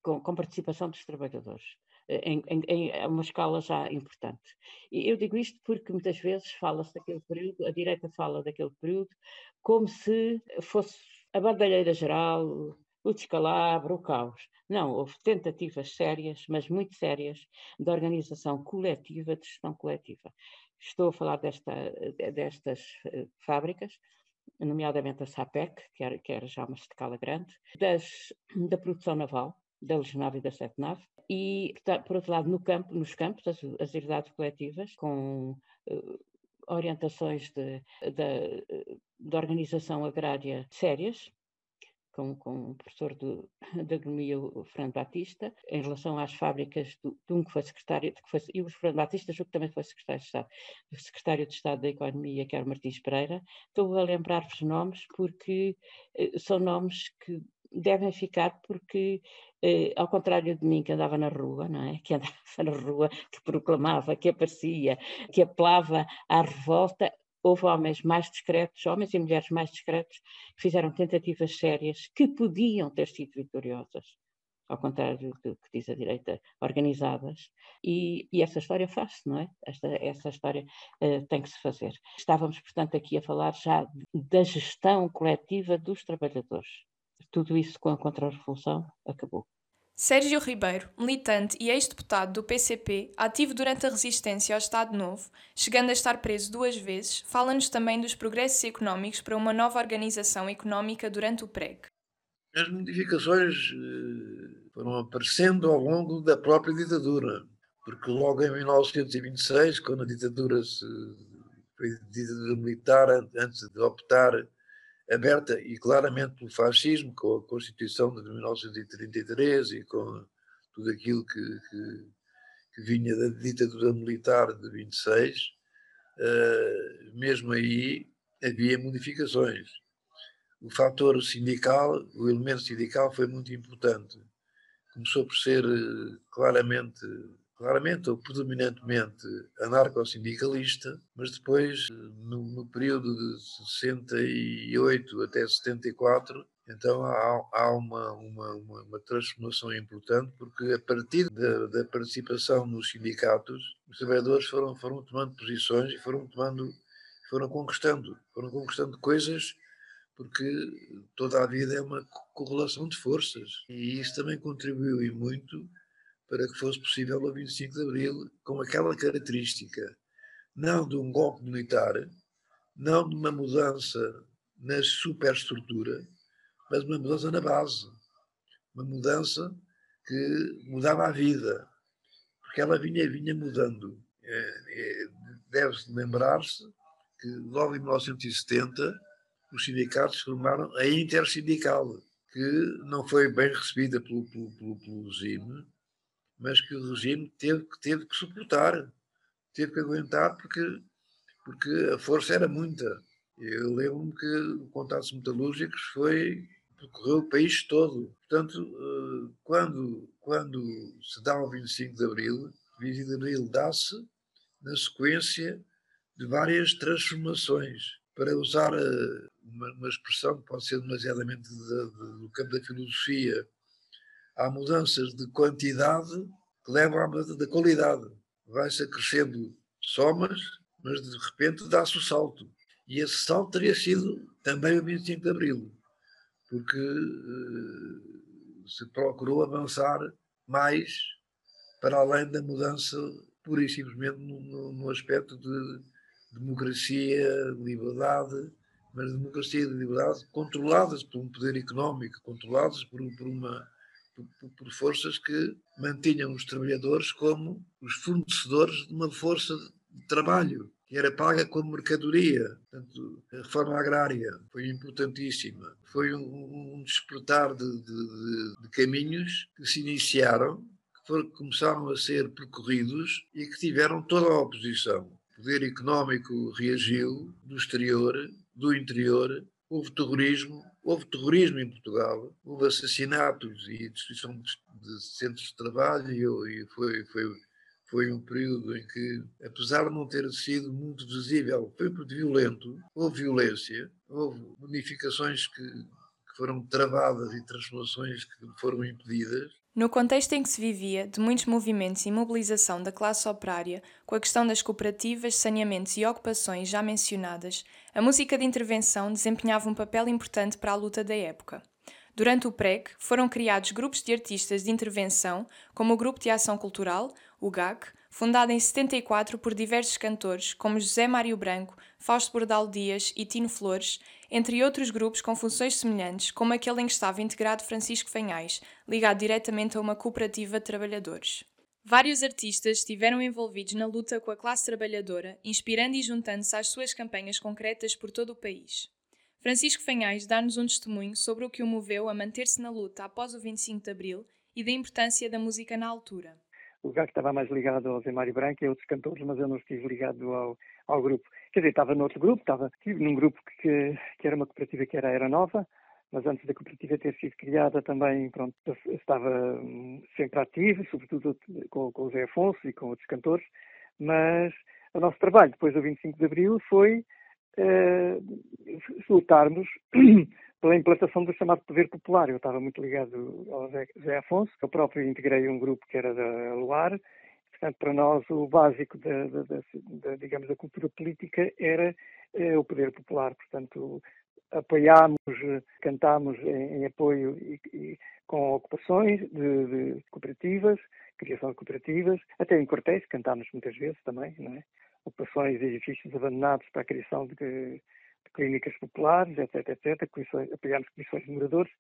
com, com, participação dos trabalhadores. Eh, em, em, em, uma escala já importante. E eu digo isto porque muitas vezes fala-se daquele período, a direita fala daquele período, como se fosse a bandalheira geral, o descalabro, o caos. Não, houve tentativas sérias, mas muito sérias, de organização coletiva, de gestão coletiva. Estou a falar desta, destas uh, fábricas, nomeadamente a SAPEC, que era, que era já uma escala grande, das, da produção naval, da Legionave e da Sete Nave, e, por outro lado, no campo, nos campos, as, as herdades coletivas, com uh, orientações de, de, de, organização agrária sérias, com, com o professor de, de agronomia, o Fernando Batista, em relação às fábricas do, de um que foi secretário, que foi, e o Fernando Batista, que também foi secretário de Estado, secretário de Estado da Economia, que era o Martins Pereira. Estou a lembrar-vos nomes porque eh, são nomes que devem ficar porque, eh, ao contrário de mim que andava na rua, não é? Que andava na rua, que proclamava, que aparecia, que apelava à revolta, houve homens mais discretos, homens e mulheres mais discretos, que fizeram tentativas sérias que podiam ter sido vitoriosas, ao contrário do que diz a direita, organizadas, e, e essa história faz-se, não é? Esta, essa história uh, tem que se fazer. Estávamos, portanto, aqui a falar já da gestão coletiva dos trabalhadores. Tudo isso com a Contra-Revolução acabou. Sérgio Ribeiro, militante e ex-deputado do PCP, ativo durante a resistência ao Estado Novo, chegando a estar preso duas vezes, fala-nos também dos progressos económicos para uma nova organização económica durante o PREG. As modificações eh, foram aparecendo ao longo da própria ditadura, porque logo em 1926, quando a ditadura se, foi ditadura militar, antes de optar aberta e claramente pelo fascismo, com a Constituição de 1933 e com tudo aquilo que, que, que vinha da ditadura militar de 26, uh, eh, mesmo aí havia modificações. O fator sindical, o elemento sindical foi muito importante. Começou por ser uh, claramente claramente ou predominantemente anarco-sindicalista, mas depois, no, no, período de 68 até 74, então há, há uma, uma, uma, uma, transformação importante, porque a partir da, da, participação nos sindicatos, os trabalhadores foram, foram tomando posições e foram tomando, foram conquistando, foram conquistando coisas porque toda a vida é uma correlação de forças. E isso também contribuiu e muito para que fosse possível o 25 de Abril com aquela característica, não de um golpe militar, não de uma mudança na superestrutura, mas uma mudança na base. Uma mudança que mudava a vida, porque ela vinha, vinha mudando. É, é, Deve-se lembrar-se que logo em 1970 os sindicatos formaram a Intersindical, que não foi bem recebida pelo, pelo, pelo, pelo mas que o regime teve, teve que suportar, teve que aguentar, porque, porque a força era muita. Eu lembro-me que o Contatos Metalúrgicos foi, percorreu o país todo. Portanto, eh, quando, quando se dá o 25 de Abril, 25 de Abril dá-se na sequência de várias transformações. Para usar eh, uma, uma expressão que pode ser demasiadamente de, de, do campo da filosofia, há mudanças de quantidade que levam à mudança da qualidade. Vai-se acrescendo somas, mas de repente dá-se o salto. E esse salto teria sido também o 25 de Abril, porque uh, se procurou avançar mais para além da mudança, pura e simplesmente no, no aspecto de democracia, liberdade, mas democracia e liberdade controladas por um poder económico, controladas por, por uma por, por, forças que mantinham os trabalhadores como os fornecedores de uma força de trabalho que era paga como mercadoria. Portanto, a reforma agrária foi importantíssima. Foi um, um despertar de, de, de, caminhos que se iniciaram, que foram, começaram a ser percorridos e que tiveram toda a oposição. O poder económico reagiu do exterior, do interior, houve terrorismo, houve terrorismo em Portugal, houve assassinatos e destruição de centros de trabalho e foi, foi, foi um período em que, apesar de não ter sido muito visível, foi muito violento, houve violência, houve modificações que, que foram travadas e transformações que foram impedidas, no contexto em que se vivia, de muitos movimentos e mobilização da classe operária, com a questão das cooperativas, saneamentos e ocupações já mencionadas, a música de intervenção desempenhava um papel importante para a luta da época. Durante o PREC, foram criados grupos de artistas de intervenção, como o Grupo de Ação Cultural, o GAC, fundado em 74 por diversos cantores, como José Mário Branco, Fausto Bordal Dias e Tino Flores, entre outros grupos com funções semelhantes, como aquele em que estava integrado Francisco Fanhais, ligado diretamente a uma cooperativa de trabalhadores. Vários artistas estiveram envolvidos na luta com a classe trabalhadora, inspirando e juntando-se às suas campanhas concretas por todo o país. Francisco Fanhais dá-nos um testemunho sobre o que o moveu a manter-se na luta após o 25 de Abril e da importância da música na altura. O lugar que estava mais ligado ao Zé Mário Branco e outros cantores, mas eu não estive ligado ao, ao grupo. Quer dizer, estava noutro grupo, estava num grupo que, que era uma cooperativa que era, era nova, mas antes da cooperativa ter sido criada também pronto, estava hum, sempre ativo, sobretudo com, com o Zé Afonso e com outros cantores, mas o nosso trabalho depois do 25 de Abril foi eh, lutarmos pela implantação do chamado poder popular. Eu estava muito ligado ao Zé Afonso, eu próprio integrei um grupo que era da Luar, portanto, para nós o básico da, da, da, digamos, da cultura política era eh, o poder popular, portanto, apoiámos, cantámos em, em apoio e, e, com ocupações de, de, cooperativas, criação de cooperativas, até em quartéis, cantámos muitas vezes também, não é? ocupações de edifícios abandonados para a criação de, de clínicas populares, etc, etc, apoiámos comissões de moradores.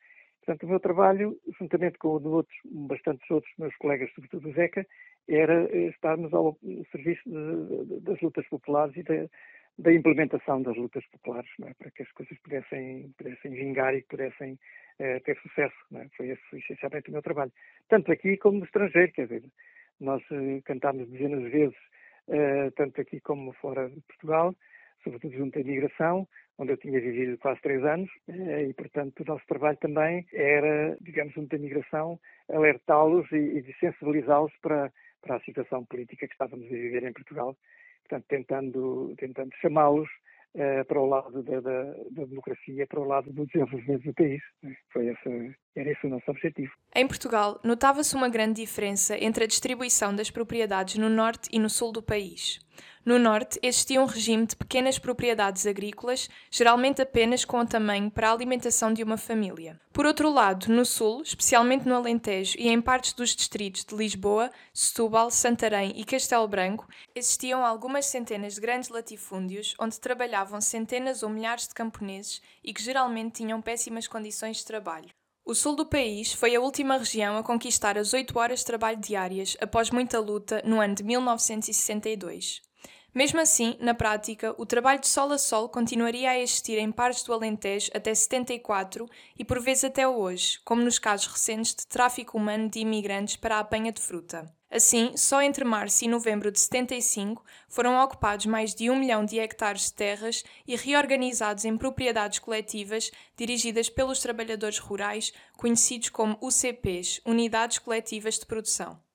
Portanto, o meu trabalho, juntamente com o de outros, bastantes outros meus colegas, sobretudo o Zeca, era eh, estarmos ao serviço de, de, das lutas populares e da, da implementação das lutas populares, é? para que as coisas pudessem, pudessem vingar e pudessem eh, ter sucesso. É? Foi esse essencialmente o meu trabalho. Tanto aqui como no estrangeiro, quer dizer, nós eh, cantámos dezenas de vezes tanto aqui como fora de Portugal, sobretudo junto à imigração, onde eu tinha vivido quase três anos, uh, e, portanto, o nosso trabalho também era, digamos, junto à imigração, alertá-los e, e sensibilizá-los para, para a situação política que estávamos a viver em Portugal, portanto, tentando, tentando chamá-los uh, para o lado da, da, da, democracia, para o lado do desenvolvimento do país. Foi esse, era esse o nosso objetivo. Em Portugal, notava-se uma grande diferença entre a distribuição das propriedades no norte e no sul do país. No norte, existia um regime de pequenas propriedades agrícolas, geralmente apenas com o tamanho para a alimentação de uma família. Por outro lado, no sul, especialmente no Alentejo e em partes dos distritos de Lisboa, Setúbal, Santarém e Castelo Branco, existiam algumas centenas de grandes latifúndios onde trabalhavam centenas ou milhares de camponeses e que geralmente tinham péssimas condições de trabalho. O sul do país foi a última região a conquistar as 8 horas de trabalho diárias após muita luta no ano de 1962. Mesmo assim, na prática, o trabalho de sol a sol continuaria a existir em partes do Alentejo até 74 e por vezes até hoje, como nos casos recentes de tráfico humano de imigrantes para a apanha de fruta. Assim, só entre março e novembro de 75 foram ocupados mais de um milhão de hectares de terras e reorganizados em propriedades coletivas dirigidas pelos trabalhadores rurais, conhecidos como UCPs Unidades Coletivas de Produção.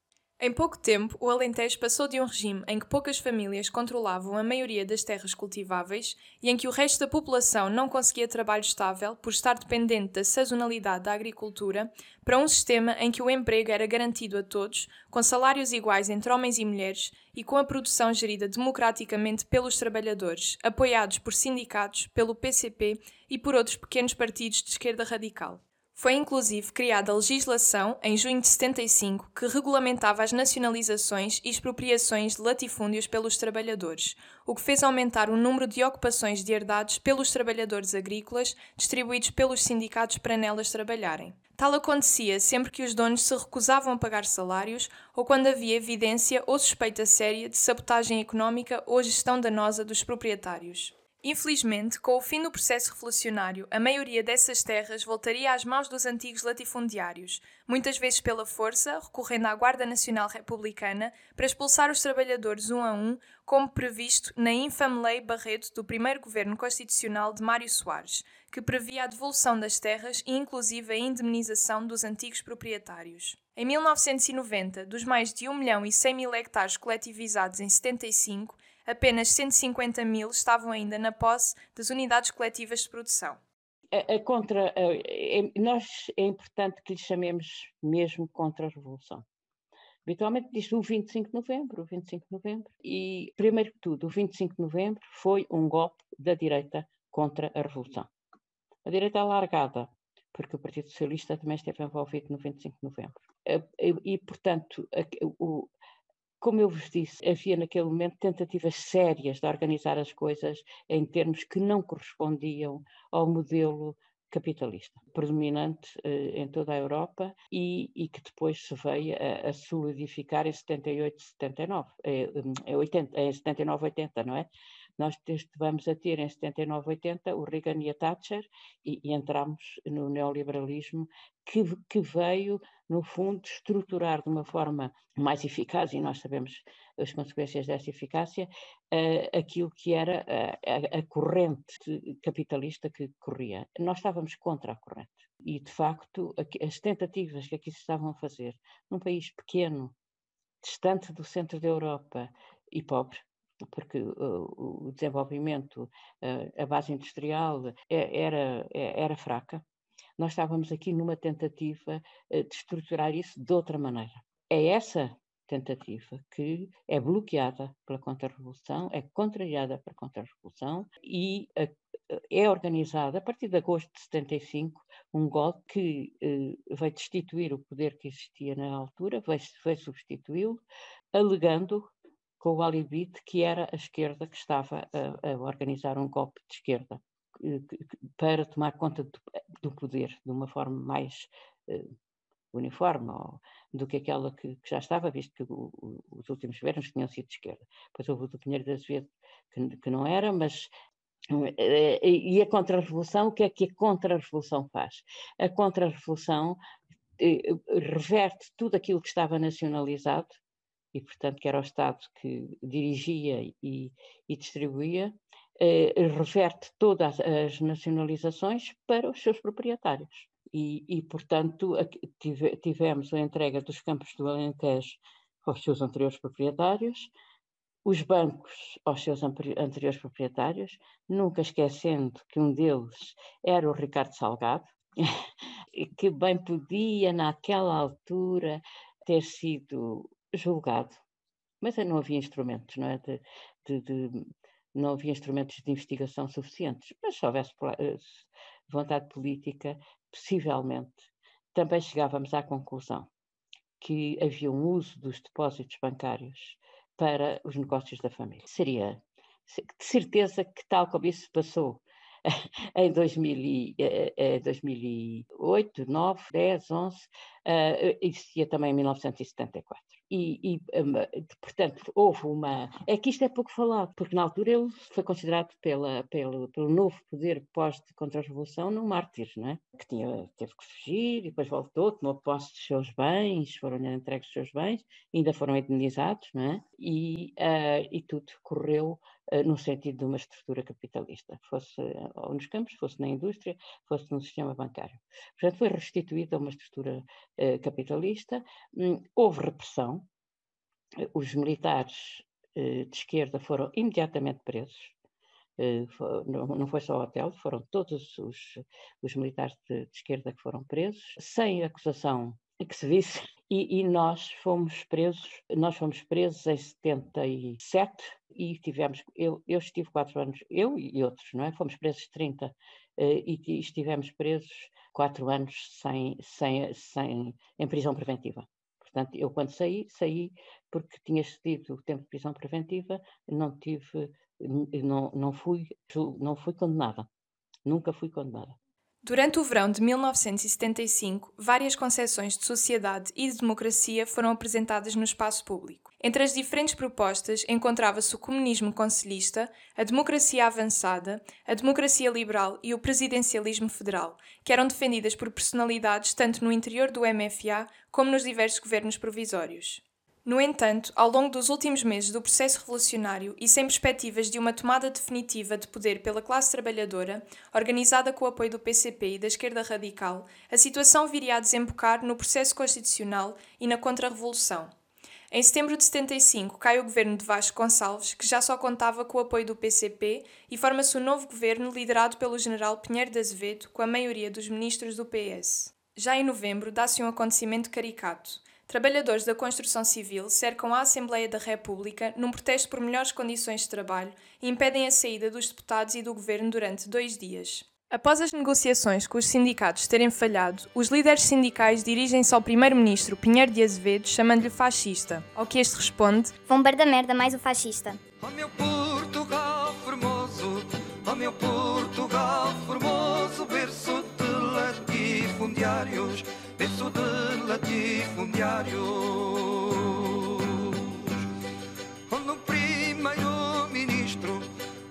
Em pouco tempo, o Alentejo passou de um regime em que poucas famílias controlavam a maioria das terras cultiváveis e em que o resto da população não conseguia trabalho estável por estar dependente da sazonalidade da agricultura, para um sistema em que o emprego era garantido a todos, com salários iguais entre homens e mulheres e com a produção gerida democraticamente pelos trabalhadores, apoiados por sindicatos, pelo PCP e por outros pequenos partidos de esquerda radical. Foi inclusive criada a legislação, em junho de 75, que regulamentava as nacionalizações e expropriações de latifúndios pelos trabalhadores, o que fez aumentar o número de ocupações de herdades pelos trabalhadores agrícolas, distribuídos pelos sindicatos para nelas trabalharem. Tal acontecia sempre que os donos se recusavam a pagar salários ou quando havia evidência ou suspeita séria de sabotagem económica ou gestão danosa dos proprietários. Infelizmente, com o fim do processo revolucionário, a maioria dessas terras voltaria às mãos dos antigos latifundiários, muitas vezes pela força, recorrendo à Guarda Nacional Republicana para expulsar os trabalhadores um a um, como previsto na infame Lei Barreto do primeiro governo constitucional de Mário Soares, que previa a devolução das terras e inclusive a indemnização dos antigos proprietários. Em 1990, dos mais de 1 milhão e 100 mil hectares coletivizados em 75, apenas 150 mil estavam ainda na posse das unidades coletivas de produção. A, a contra, a, é, nós é importante que lhe chamemos mesmo contra a Revolução. Habitualmente diz o 25 de novembro, o 25 de novembro. E, primeiro que tudo, o 25 de novembro foi um golpe da direita contra a Revolução. A direita alargada porque o Partido Socialista também esteve envolvido no 25 de novembro. E, portanto, o, como eu vos disse, havia naquele momento tentativas sérias de organizar as coisas em termos que não correspondiam ao modelo capitalista, predominante eh, em toda a Europa e, e, que depois se veio a, a solidificar em 78, 79, é, é, 80, é 79, 80, não é? Nós vamos a ter em 79, 80 o Reagan e a Thatcher e, e entramos no neoliberalismo que, que veio, no fundo, estruturar de uma forma mais eficaz, e nós sabemos as consequências dessa eficácia, uh, aquilo que era a, a, corrente capitalista que corria. Nós estávamos contra a corrente. E, de facto, as tentativas que aqui se estavam a fazer, num país pequeno, distante do centro da Europa e pobre, porque uh, o desenvolvimento, uh, a base industrial é, era, era fraca, nós estávamos aqui numa tentativa de estruturar isso de outra maneira. É essa tentativa que é bloqueada pela Contra-Revolução, é contrariada pela Contra-Revolução e é organizada a partir de agosto de 75 um golpe que uh, vai destituir o poder que existia na altura, vai, vai substituí-lo, alegando com o alibi de que era a esquerda que estava a, a organizar um golpe de esquerda para tomar conta do, do poder de uma forma mais uh, uniforme ou, do que aquela que, que, já estava, visto que o, o, os últimos governos tinham sido de esquerda. Depois houve o do Pinheiro da Azevedo, que, que não era, mas eh, e a contra-revolução, o que é que a contra-revolução faz? A contra-revolução eh, reverte tudo aquilo que estava nacionalizado e, portanto, que era o Estado que dirigia e, e distribuía, eh, reverte todas as nacionalizações para os seus proprietários. E, e portanto, tive, tivemos a entrega dos campos do Alentejo aos seus anteriores proprietários, os bancos aos seus anteriores proprietários, nunca esquecendo que um deles era o Ricardo Salgado, que bem podia, naquela altura, ter sido julgado, mas não havia instrumentos, não é? De, de, de, não havia instrumentos de investigação suficientes. Mas se houvesse eh, vontade política, possivelmente, também chegávamos à conclusão que havia um uso dos depósitos bancários para os negócios da família. Seria de certeza que tal como isso passou em 2000 e, 2008, 9, 10, 11, uh, existia também em 1974 e, e um, portanto, houve uma. É que isto é pouco falado, porque na altura ele foi considerado pela, pelo, pelo novo poder pós-contra-revolução num mártir, não é? Que tinha, teve que fugir e depois voltou, tomou posse dos seus bens, foram-lhe entregues os seus bens, ainda foram indenizados, não é? E, uh, e tudo correu no sentido de uma estrutura capitalista, fosse uh, nos campos, fosse na indústria, fosse no sistema bancário. Portanto, foi restituída uma estrutura capitalista, um, houve repressão, os militares eh, de esquerda foram imediatamente presos. Eh, não foi só o hotel, foram todos os, os militares de, de, esquerda que foram presos, sem acusação que se visse, e, e, nós fomos presos, nós fomos presos em 77 e tivemos, eu, eu estive quatro anos, eu e outros, não é? Fomos presos 30 eh, e estivemos presos quatro anos sem, sem, sem, em prisão preventiva. Portanto, eu quando saí, saí porque tinha cedido o tempo de prisão preventiva, não tive, não, não, fui, não fui condenada. Nunca fui condenada. Durante o verão de 1975, várias concepções de sociedade e de democracia foram apresentadas no espaço público. Entre as diferentes propostas encontrava-se o comunismo conselhista, a democracia avançada, a democracia liberal e o presidencialismo federal, que eram defendidas por personalidades tanto no interior do MFA como nos diversos governos provisórios. No entanto, ao longo dos últimos meses do processo revolucionário e sem perspectivas de uma tomada definitiva de poder pela classe trabalhadora, organizada com o apoio do PCP e da esquerda radical, a situação viria a desembocar no processo constitucional e na contra-revolução. Em setembro de 75 cai o governo de Vasco Gonçalves, que já só contava com o apoio do PCP, e forma-se um novo governo liderado pelo general Pinheiro de Azevedo, com a maioria dos ministros do PS. Já em novembro dá-se um acontecimento caricato. Trabalhadores da construção civil cercam a Assembleia da República num protesto por melhores condições de trabalho e impedem a saída dos deputados e do governo durante dois dias. Após as negociações com os sindicatos terem falhado, os líderes sindicais dirigem-se ao primeiro-ministro Pinheiro de Azevedo chamando-lhe fascista, ao que este responde Vão bar da merda mais o fascista. Ó meu Portugal formoso, ó meu Portugal formoso, berço de latifundiários, berço de latifundiários. Onde um primeiro-ministro,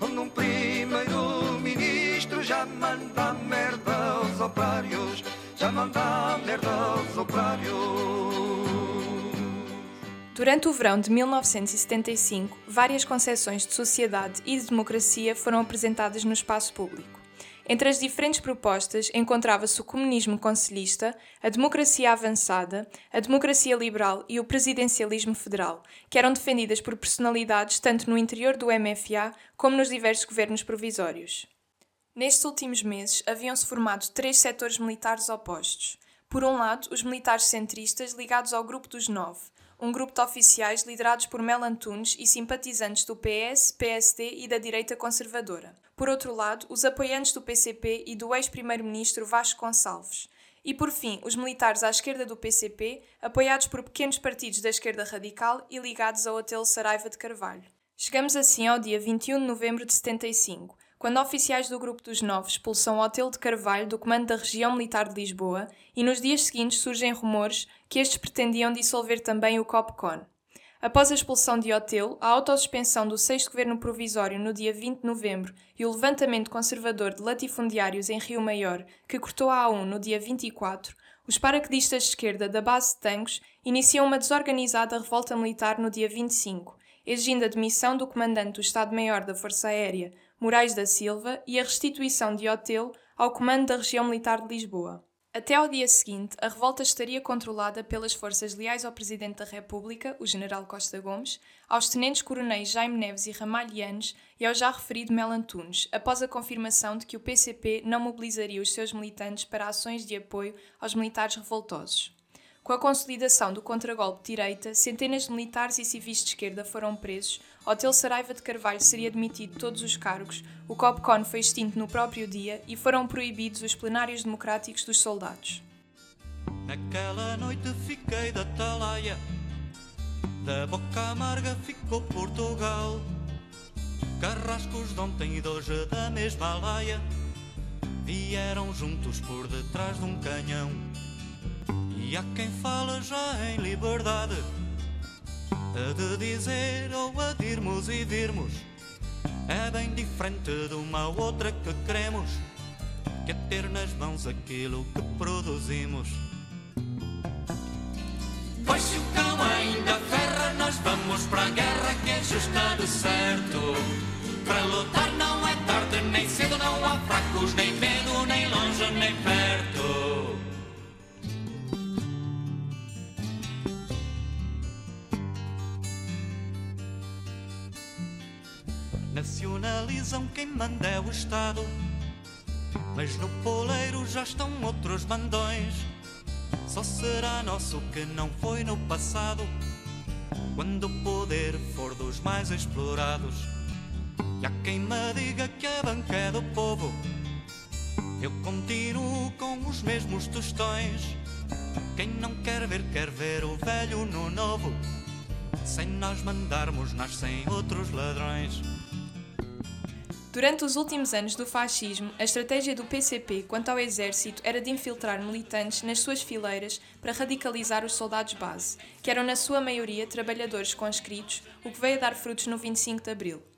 onde um primeiro-ministro já manda merda aos operários, já manda merda aos operários. Durante o verão de 1975, várias concepções de sociedade e de democracia foram apresentadas no espaço público. Entre as diferentes propostas encontrava-se o comunismo conselhista, a democracia avançada, a democracia liberal e o presidencialismo federal, que eram defendidas por personalidades tanto no interior do MFA como nos diversos governos provisórios. Nestes últimos meses, haviam-se formado três setores militares opostos. Por um lado, os militares centristas ligados ao Grupo dos Nove, um grupo de oficiais liderados por Mel Antunes e simpatizantes do PS, PSD e da direita conservadora. Por outro lado, os apoiantes do PCP e do ex-primeiro-ministro Vasco Gonçalves. E por fim, os militares à esquerda do PCP, apoiados por pequenos partidos da esquerda radical e ligados ao Hotel Saraiva de Carvalho. Chegamos assim ao dia 21 de novembro de 75, quando oficiais do Grupo dos Nove expulsam Hotel de Carvalho do comando da Região Militar de Lisboa e nos dias seguintes surgem rumores que estes pretendiam dissolver também o COPCON. Após a expulsão de Otelo, a autossuspensão do 6 Governo Provisório no dia 20 de novembro e o levantamento conservador de latifundiários em Rio Maior, que cortou a A1 no dia 24, os paraquedistas de esquerda da base de Tangos iniciam uma desorganizada revolta militar no dia 25, exigindo a demissão do comandante do Estado-Maior da Força Aérea, Moraes da Silva, e a restituição de Otelo ao comando da Região Militar de Lisboa. Até ao dia seguinte, a revolta estaria controlada pelas forças leais ao Presidente da República, o General Costa Gomes, aos tenentes-coronéis Jaime Neves e Ramalhianes e ao já referido Mel Antunes, após a confirmação de que o PCP não mobilizaria os seus militantes para ações de apoio aos militares revoltosos. Com a consolidação do contragolpe de direita, centenas de militares e civis de esquerda foram presos, Hotel Saraiva de Carvalho seria demitido de todos os cargos, o COPCON foi extinto no próprio dia e foram proibidos os plenários democráticos dos soldados. Naquela noite fiquei da talaia, da boca amarga ficou Portugal. Carrascos de ontem e de hoje da mesma laia vieram juntos por detrás de um canhão. E há quem fala já em liberdade, a de dizer ou a de irmos e virmos. É bem diferente de uma outra que queremos, que é ter nas mãos aquilo que produzimos. Pois se o cão ainda ferra, nós vamos para a guerra que é justa de certo. Para lutar não é tarde nem cedo, não há fracos, nem medo, nem longe, nem perto. Nacionalizam quem manda é o Estado, mas no poleiro já estão outros mandões. Só será nosso que não foi no passado, quando o poder for dos mais explorados. E há quem me diga que a banca é do povo, eu continuo com os mesmos tostões. Quem não quer ver, quer ver o velho no novo. Sem nós mandarmos, nascem outros ladrões. Durante os últimos anos do fascismo, a estratégia do PCP quanto ao exército era de infiltrar militantes nas suas fileiras para radicalizar os soldados base, que eram na sua maioria trabalhadores conscritos, o que veio a dar frutos no 25 de abril.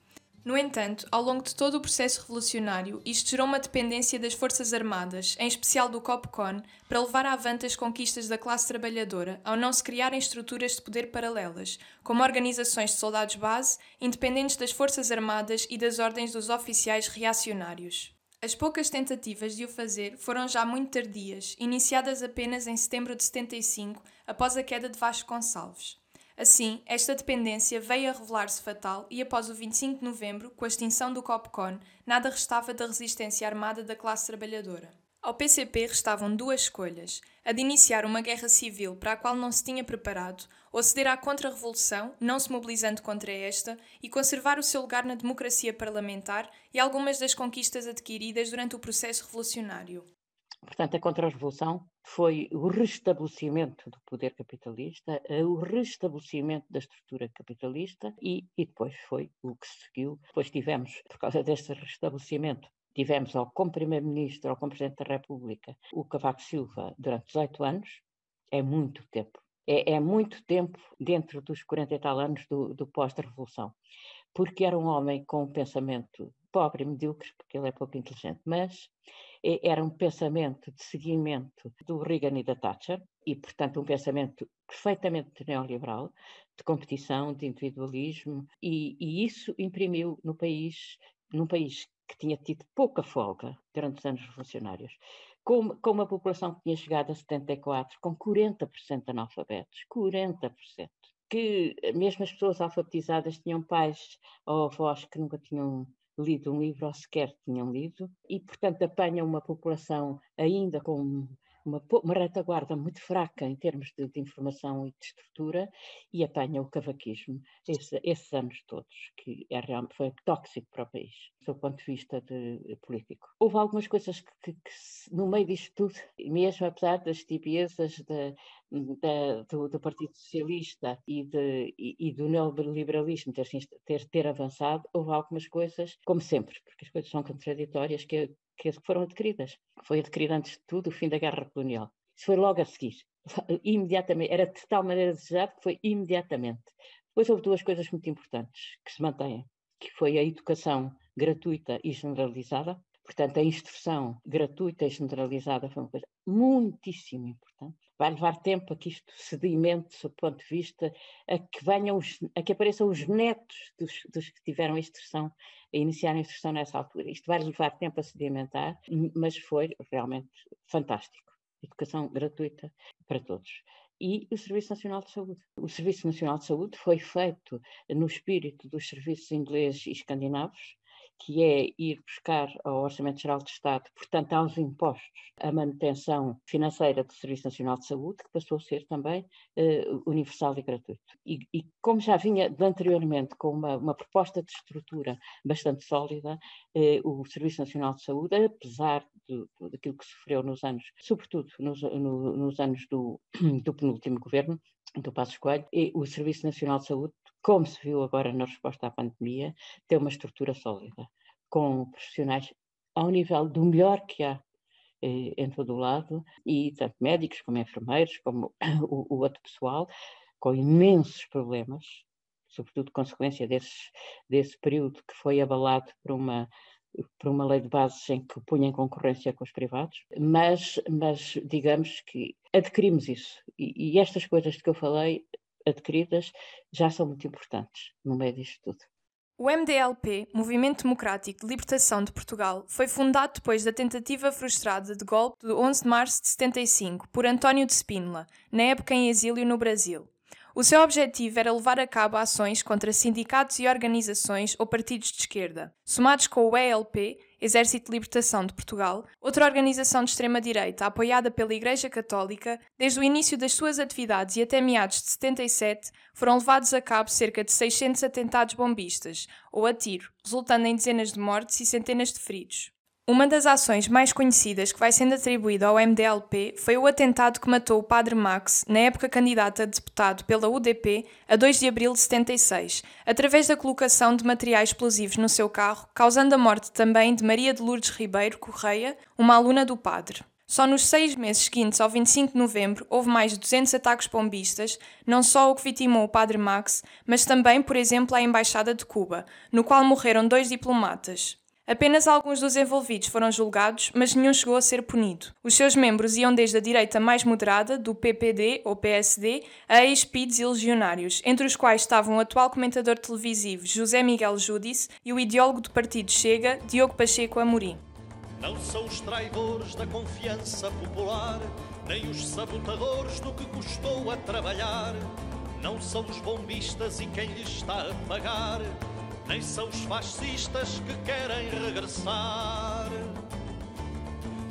No entanto, ao longo de todo o processo revolucionário, isto gerou uma dependência das Forças Armadas, em especial do COPCON, para levar avante as conquistas da classe trabalhadora, ao não se criarem estruturas de poder paralelas, como organizações de soldados base, independentes das Forças Armadas e das ordens dos oficiais reacionários. As poucas tentativas de o fazer foram já muito tardias, iniciadas apenas em setembro de 75, após a queda de Vasco Gonçalves. Assim, esta dependência veio a revelar-se fatal e, após o 25 de novembro, com a extinção do COPCON, nada restava da resistência armada da classe trabalhadora. Ao PCP restavam duas escolhas: a de iniciar uma guerra civil para a qual não se tinha preparado, ou ceder à contra-revolução, não se mobilizando contra esta, e conservar o seu lugar na democracia parlamentar e algumas das conquistas adquiridas durante o processo revolucionário. Portanto, a contra-revolução foi o restabelecimento do poder capitalista, o restabelecimento da estrutura capitalista e, e depois foi o que se seguiu. Depois tivemos, por causa desse restabelecimento, tivemos ao como Primeiro-Ministro, ao como Presidente da República, o Cavaco Silva durante 18 anos, é muito tempo. É, é, muito tempo dentro dos 40 e tal anos do, do pós-revolução, porque era um homem com um pensamento pobre e medíocre, porque ele é pouco inteligente, mas era um pensamento de seguimento do Reagan e da Thatcher, e, portanto, um pensamento perfeitamente neoliberal, de competição, de individualismo, e, e isso imprimiu no país, num país que tinha tido pouca folga durante os anos revolucionários, com, com uma população que tinha chegado a 74, com 40% de analfabetos, 40% que mesmo as pessoas alfabetizadas tinham pais ou avós que nunca tinham lido um livro ou sequer tinham lido, e, portanto, apanham uma população ainda com uma, uma retaguarda muito fraca em termos de, de, informação e de estrutura e apanha o cavaquismo esse, esses anos todos, que é foi tóxico para o país, do ponto de vista de, de político. Houve algumas coisas que, que, que, no meio disto tudo, mesmo apesar das tibiezas do, do, Partido Socialista e, de, e, e do neoliberalismo ter, ter, ter avançado, houve algumas coisas, como sempre, porque as coisas são contraditórias, que que foram adquiridas. Foi adquirido antes de tudo o fim da guerra colonial. Isso foi logo a seguir, imediatamente, era de tal maneira desejado que foi imediatamente. Depois houve duas coisas muito importantes que se mantêm, que foi a educação gratuita e generalizada, Portanto, a instrução gratuita e generalizada foi uma coisa muitíssimo importante. Vai levar tempo a que isto sedimente, do ponto de vista, a que venham os, a que apareçam os netos dos, dos que tiveram a instrução, a iniciar a instrução nessa altura. Isto vai levar tempo a sedimentar, mas foi realmente fantástico. Educação gratuita para todos e o Serviço Nacional de Saúde. O Serviço Nacional de Saúde foi feito no espírito dos serviços ingleses e escandinavos, que é ir buscar ao Orçamento Geral do Estado, portanto, aos impostos, a manutenção financeira do Serviço Nacional de Saúde, que passou a ser também uh, universal e gratuito. E, e, como já vinha de anteriormente com uma, uma proposta de estrutura bastante sólida, uh, o Serviço Nacional de Saúde, apesar do, daquilo que sofreu nos anos, sobretudo nos, no, nos anos do, do penúltimo governo, do Passo Coelho, e o Serviço Nacional de Saúde como se viu agora na resposta à pandemia, tem uma estrutura sólida, com profissionais ao nível do melhor que há eh, em todo o lado, e tanto médicos como enfermeiros, como o, o outro pessoal, com imensos problemas, sobretudo consequência desses, desse período que foi abalado por uma por uma lei de bases em que punha em concorrência com os privados, mas, mas digamos que adquirimos isso. E, e estas coisas que eu falei adquiridas já são muito importantes no meio disto tudo. O MDLP, Movimento Democrático de Libertação de Portugal, foi fundado depois da tentativa frustrada de golpe de 11 de março de 75 por António de Spínola, na época em exílio no Brasil. O seu objetivo era levar a cabo ações contra sindicatos e organizações ou partidos de esquerda. Somados com o ELP, Exército de Libertação de Portugal, outra organização de extrema-direita apoiada pela Igreja Católica, desde o início das suas atividades e até meados de 77, foram levados a cabo cerca de 600 atentados bombistas, ou a tiro, resultando em dezenas de mortes e centenas de feridos. Uma das ações mais conhecidas que vai sendo atribuída ao MDLP foi o atentado que matou o padre Max, na época candidato a deputado pela UDP, a 2 de abril de 76, através da colocação de materiais explosivos no seu carro, causando a morte também de Maria de Lourdes Ribeiro Correia, uma aluna do padre. Só nos seis meses seguintes ao 25 de novembro houve mais de 200 ataques bombistas, não só o que vitimou o padre Max, mas também, por exemplo, a Embaixada de Cuba, no qual morreram dois diplomatas. Apenas alguns dos envolvidos foram julgados, mas nenhum chegou a ser punido. Os seus membros iam desde a direita mais moderada, do PPD ou PSD, a ex-PIDs e legionários, entre os quais estavam o atual comentador televisivo José Miguel Júdice e o ideólogo do partido Chega, Diogo Pacheco Amorim. Não são os traidores da confiança popular, nem os sabotadores do que custou a trabalhar. Não são os bombistas e quem lhe está a pagar nem são os fascistas que querem regressar.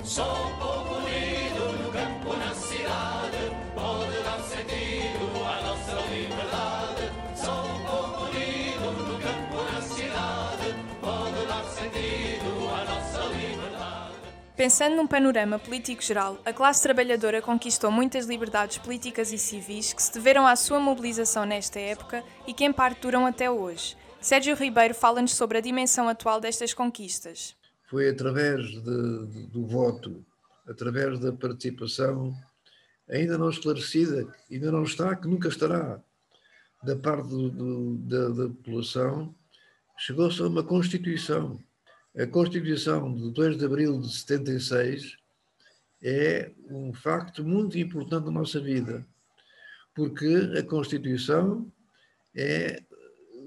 Só o povo unido no campo, na cidade, pode dar sentido à nossa liberdade. Só o povo unido no campo, na cidade, pode dar sentido à nossa liberdade. Pensando num panorama político geral, a classe trabalhadora conquistou muitas liberdades políticas e civis que se deveram à sua mobilização nesta época e que em parte duram até hoje. Sérgio Ribeiro fala-nos sobre a dimensão atual destas conquistas. Foi através de, de, do voto, através da participação, ainda não esclarecida, ainda não está, que nunca estará, da parte do, do, da, da população, chegou-se a uma Constituição. A Constituição de 2 de abril de 76 é um facto muito importante na nossa vida, porque a Constituição é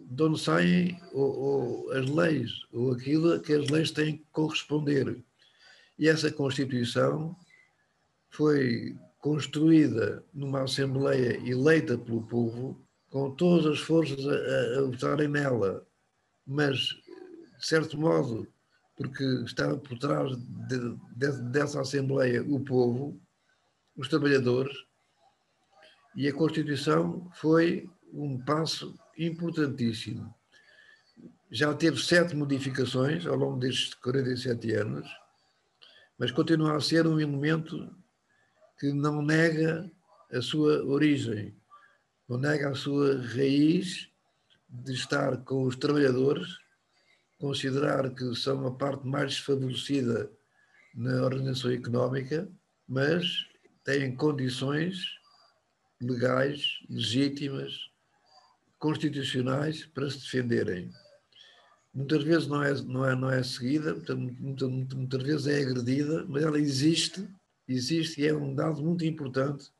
de onde saem ou, ou, as leis, ou aquilo que as leis têm que corresponder. E essa Constituição foi construída numa Assembleia eleita pelo povo, com todas as forças a, a votarem nela, mas, de certo modo, porque estava por trás de, de, dessa Assembleia o povo, os trabalhadores, e a Constituição foi um passo importantíssimo. Já teve sete modificações ao longo destes 47 anos, mas continua a ser um elemento que não nega a sua origem, não nega a sua raiz de estar com os trabalhadores, considerar que são a parte mais desfavorecida na organização económica, mas têm condições legais, legítimas, constitucionais para se defenderem. Muitas vezes não é, não é, não é seguida, muitas, muitas, muitas vezes é agredida, mas ela existe, existe e é um dado muito importante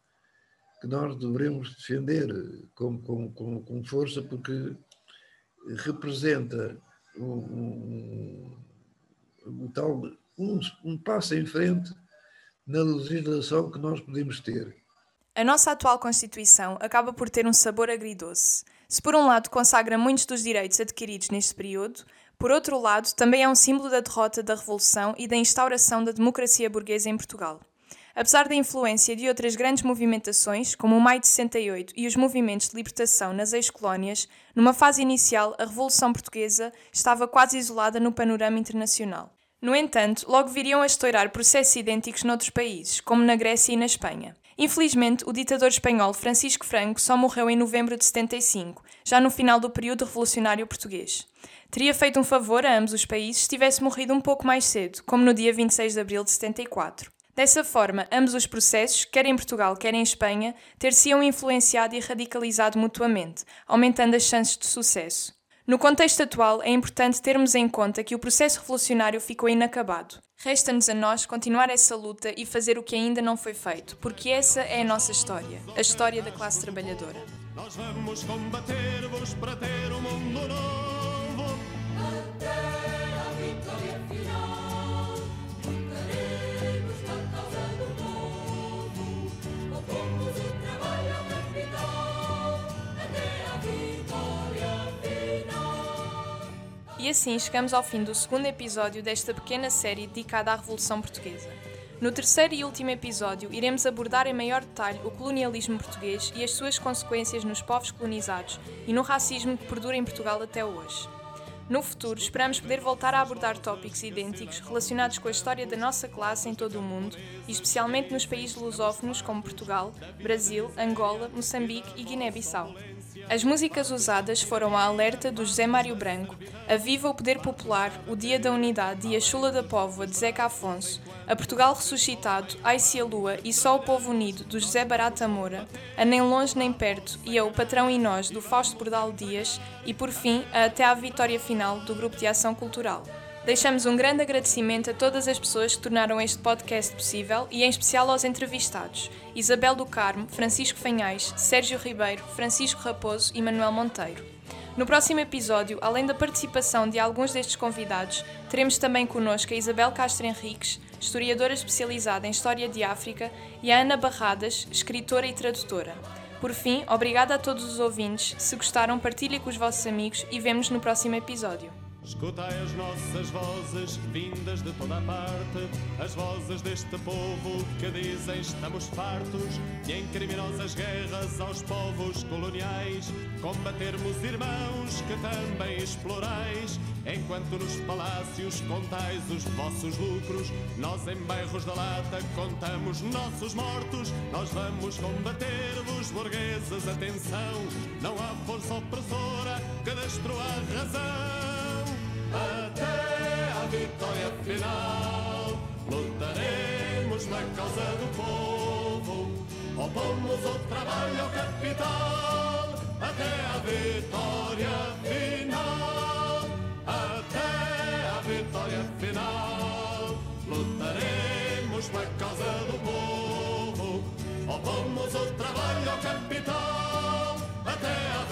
que nós devemos defender com, com, com, com força, porque representa um, um, um, tal, um, um passo em frente na legislação que nós podemos ter. A nossa atual Constituição acaba por ter um sabor agridoce. Se por um lado consagra muitos dos direitos adquiridos neste período, por outro lado também é um símbolo da derrota da Revolução e da instauração da democracia burguesa em Portugal. Apesar da influência de outras grandes movimentações, como o Maio de 68 e os movimentos de libertação nas ex-colónias, numa fase inicial a Revolução Portuguesa estava quase isolada no panorama internacional. No entanto, logo viriam a estourar processos idênticos noutros países, como na Grécia e na Espanha. Infelizmente, o ditador espanhol Francisco Franco só morreu em novembro de 75, já no final do período revolucionário português. Teria feito um favor a ambos os países se tivesse morrido um pouco mais cedo, como no dia 26 de abril de 74. Dessa forma, ambos os processos, quer em Portugal, quer em Espanha, ter-se-iam influenciado e radicalizado mutuamente, aumentando as chances de sucesso. No contexto atual, é importante termos em conta que o processo revolucionário ficou inacabado. Resta-nos a nós continuar essa luta e fazer o que ainda não foi feito, porque essa é a nossa história, a história da classe trabalhadora. Nós vamos combater-vos para ter um mundo novo. Até a vitória final, E assim chegamos ao fim do segundo episódio desta pequena série dedicada à Revolução Portuguesa. No terceiro e último episódio, iremos abordar em maior detalhe o colonialismo português e as suas consequências nos povos colonizados e no racismo que perdura em Portugal até hoje. No futuro, esperamos poder voltar a abordar tópicos idênticos relacionados com a história da nossa classe em todo o mundo e especialmente nos países lusófonos como Portugal, Brasil, Angola, Moçambique e Guiné-Bissau. As músicas usadas foram a Alerta do José Mário Branco, a Viva o Poder Popular, o Dia da Unidade e a Chula da Póvoa de Zeca Afonso, a Portugal Ressuscitado, Ai-se a Lua e Só o Povo Unido do José Barata Moura, a Nem Longe Nem Perto e a O Patrão e Nós do Fausto Bordal Dias e, por fim, a Até à Vitória Final do Grupo de Ação Cultural. Deixamos um grande agradecimento a todas as pessoas que tornaram este podcast possível e em especial aos entrevistados Isabel do Carmo, Francisco Fanhais, Sérgio Ribeiro, Francisco Raposo e Manuel Monteiro. No próximo episódio, além da participação de alguns destes convidados, teremos também connosco a Isabel Castro Henriques, historiadora especializada em História de África, e a Ana Barradas, escritora e tradutora. Por fim, obrigada a todos os ouvintes. Se gostaram, partilhem com os vossos amigos e vemos no próximo episódio. Escutai as nossas vozes, vindas de toda a parte, as vozes deste povo que dizem estamos fartos e em criminosas guerras aos povos coloniais, combatermos irmãos que também explorais, enquanto nos palácios contais os vossos lucros, nós em bairros da lata contamos nossos mortos, nós vamos combater-vos, burgueses, atenção, não há força opressora que destrua a razão até a vitória final. Lutaremos na causa do povo, opomos o trabalho ao capital, até a vitória final. Até a vitória final. Lutaremos na causa do povo, opomos o trabalho ao capital, até à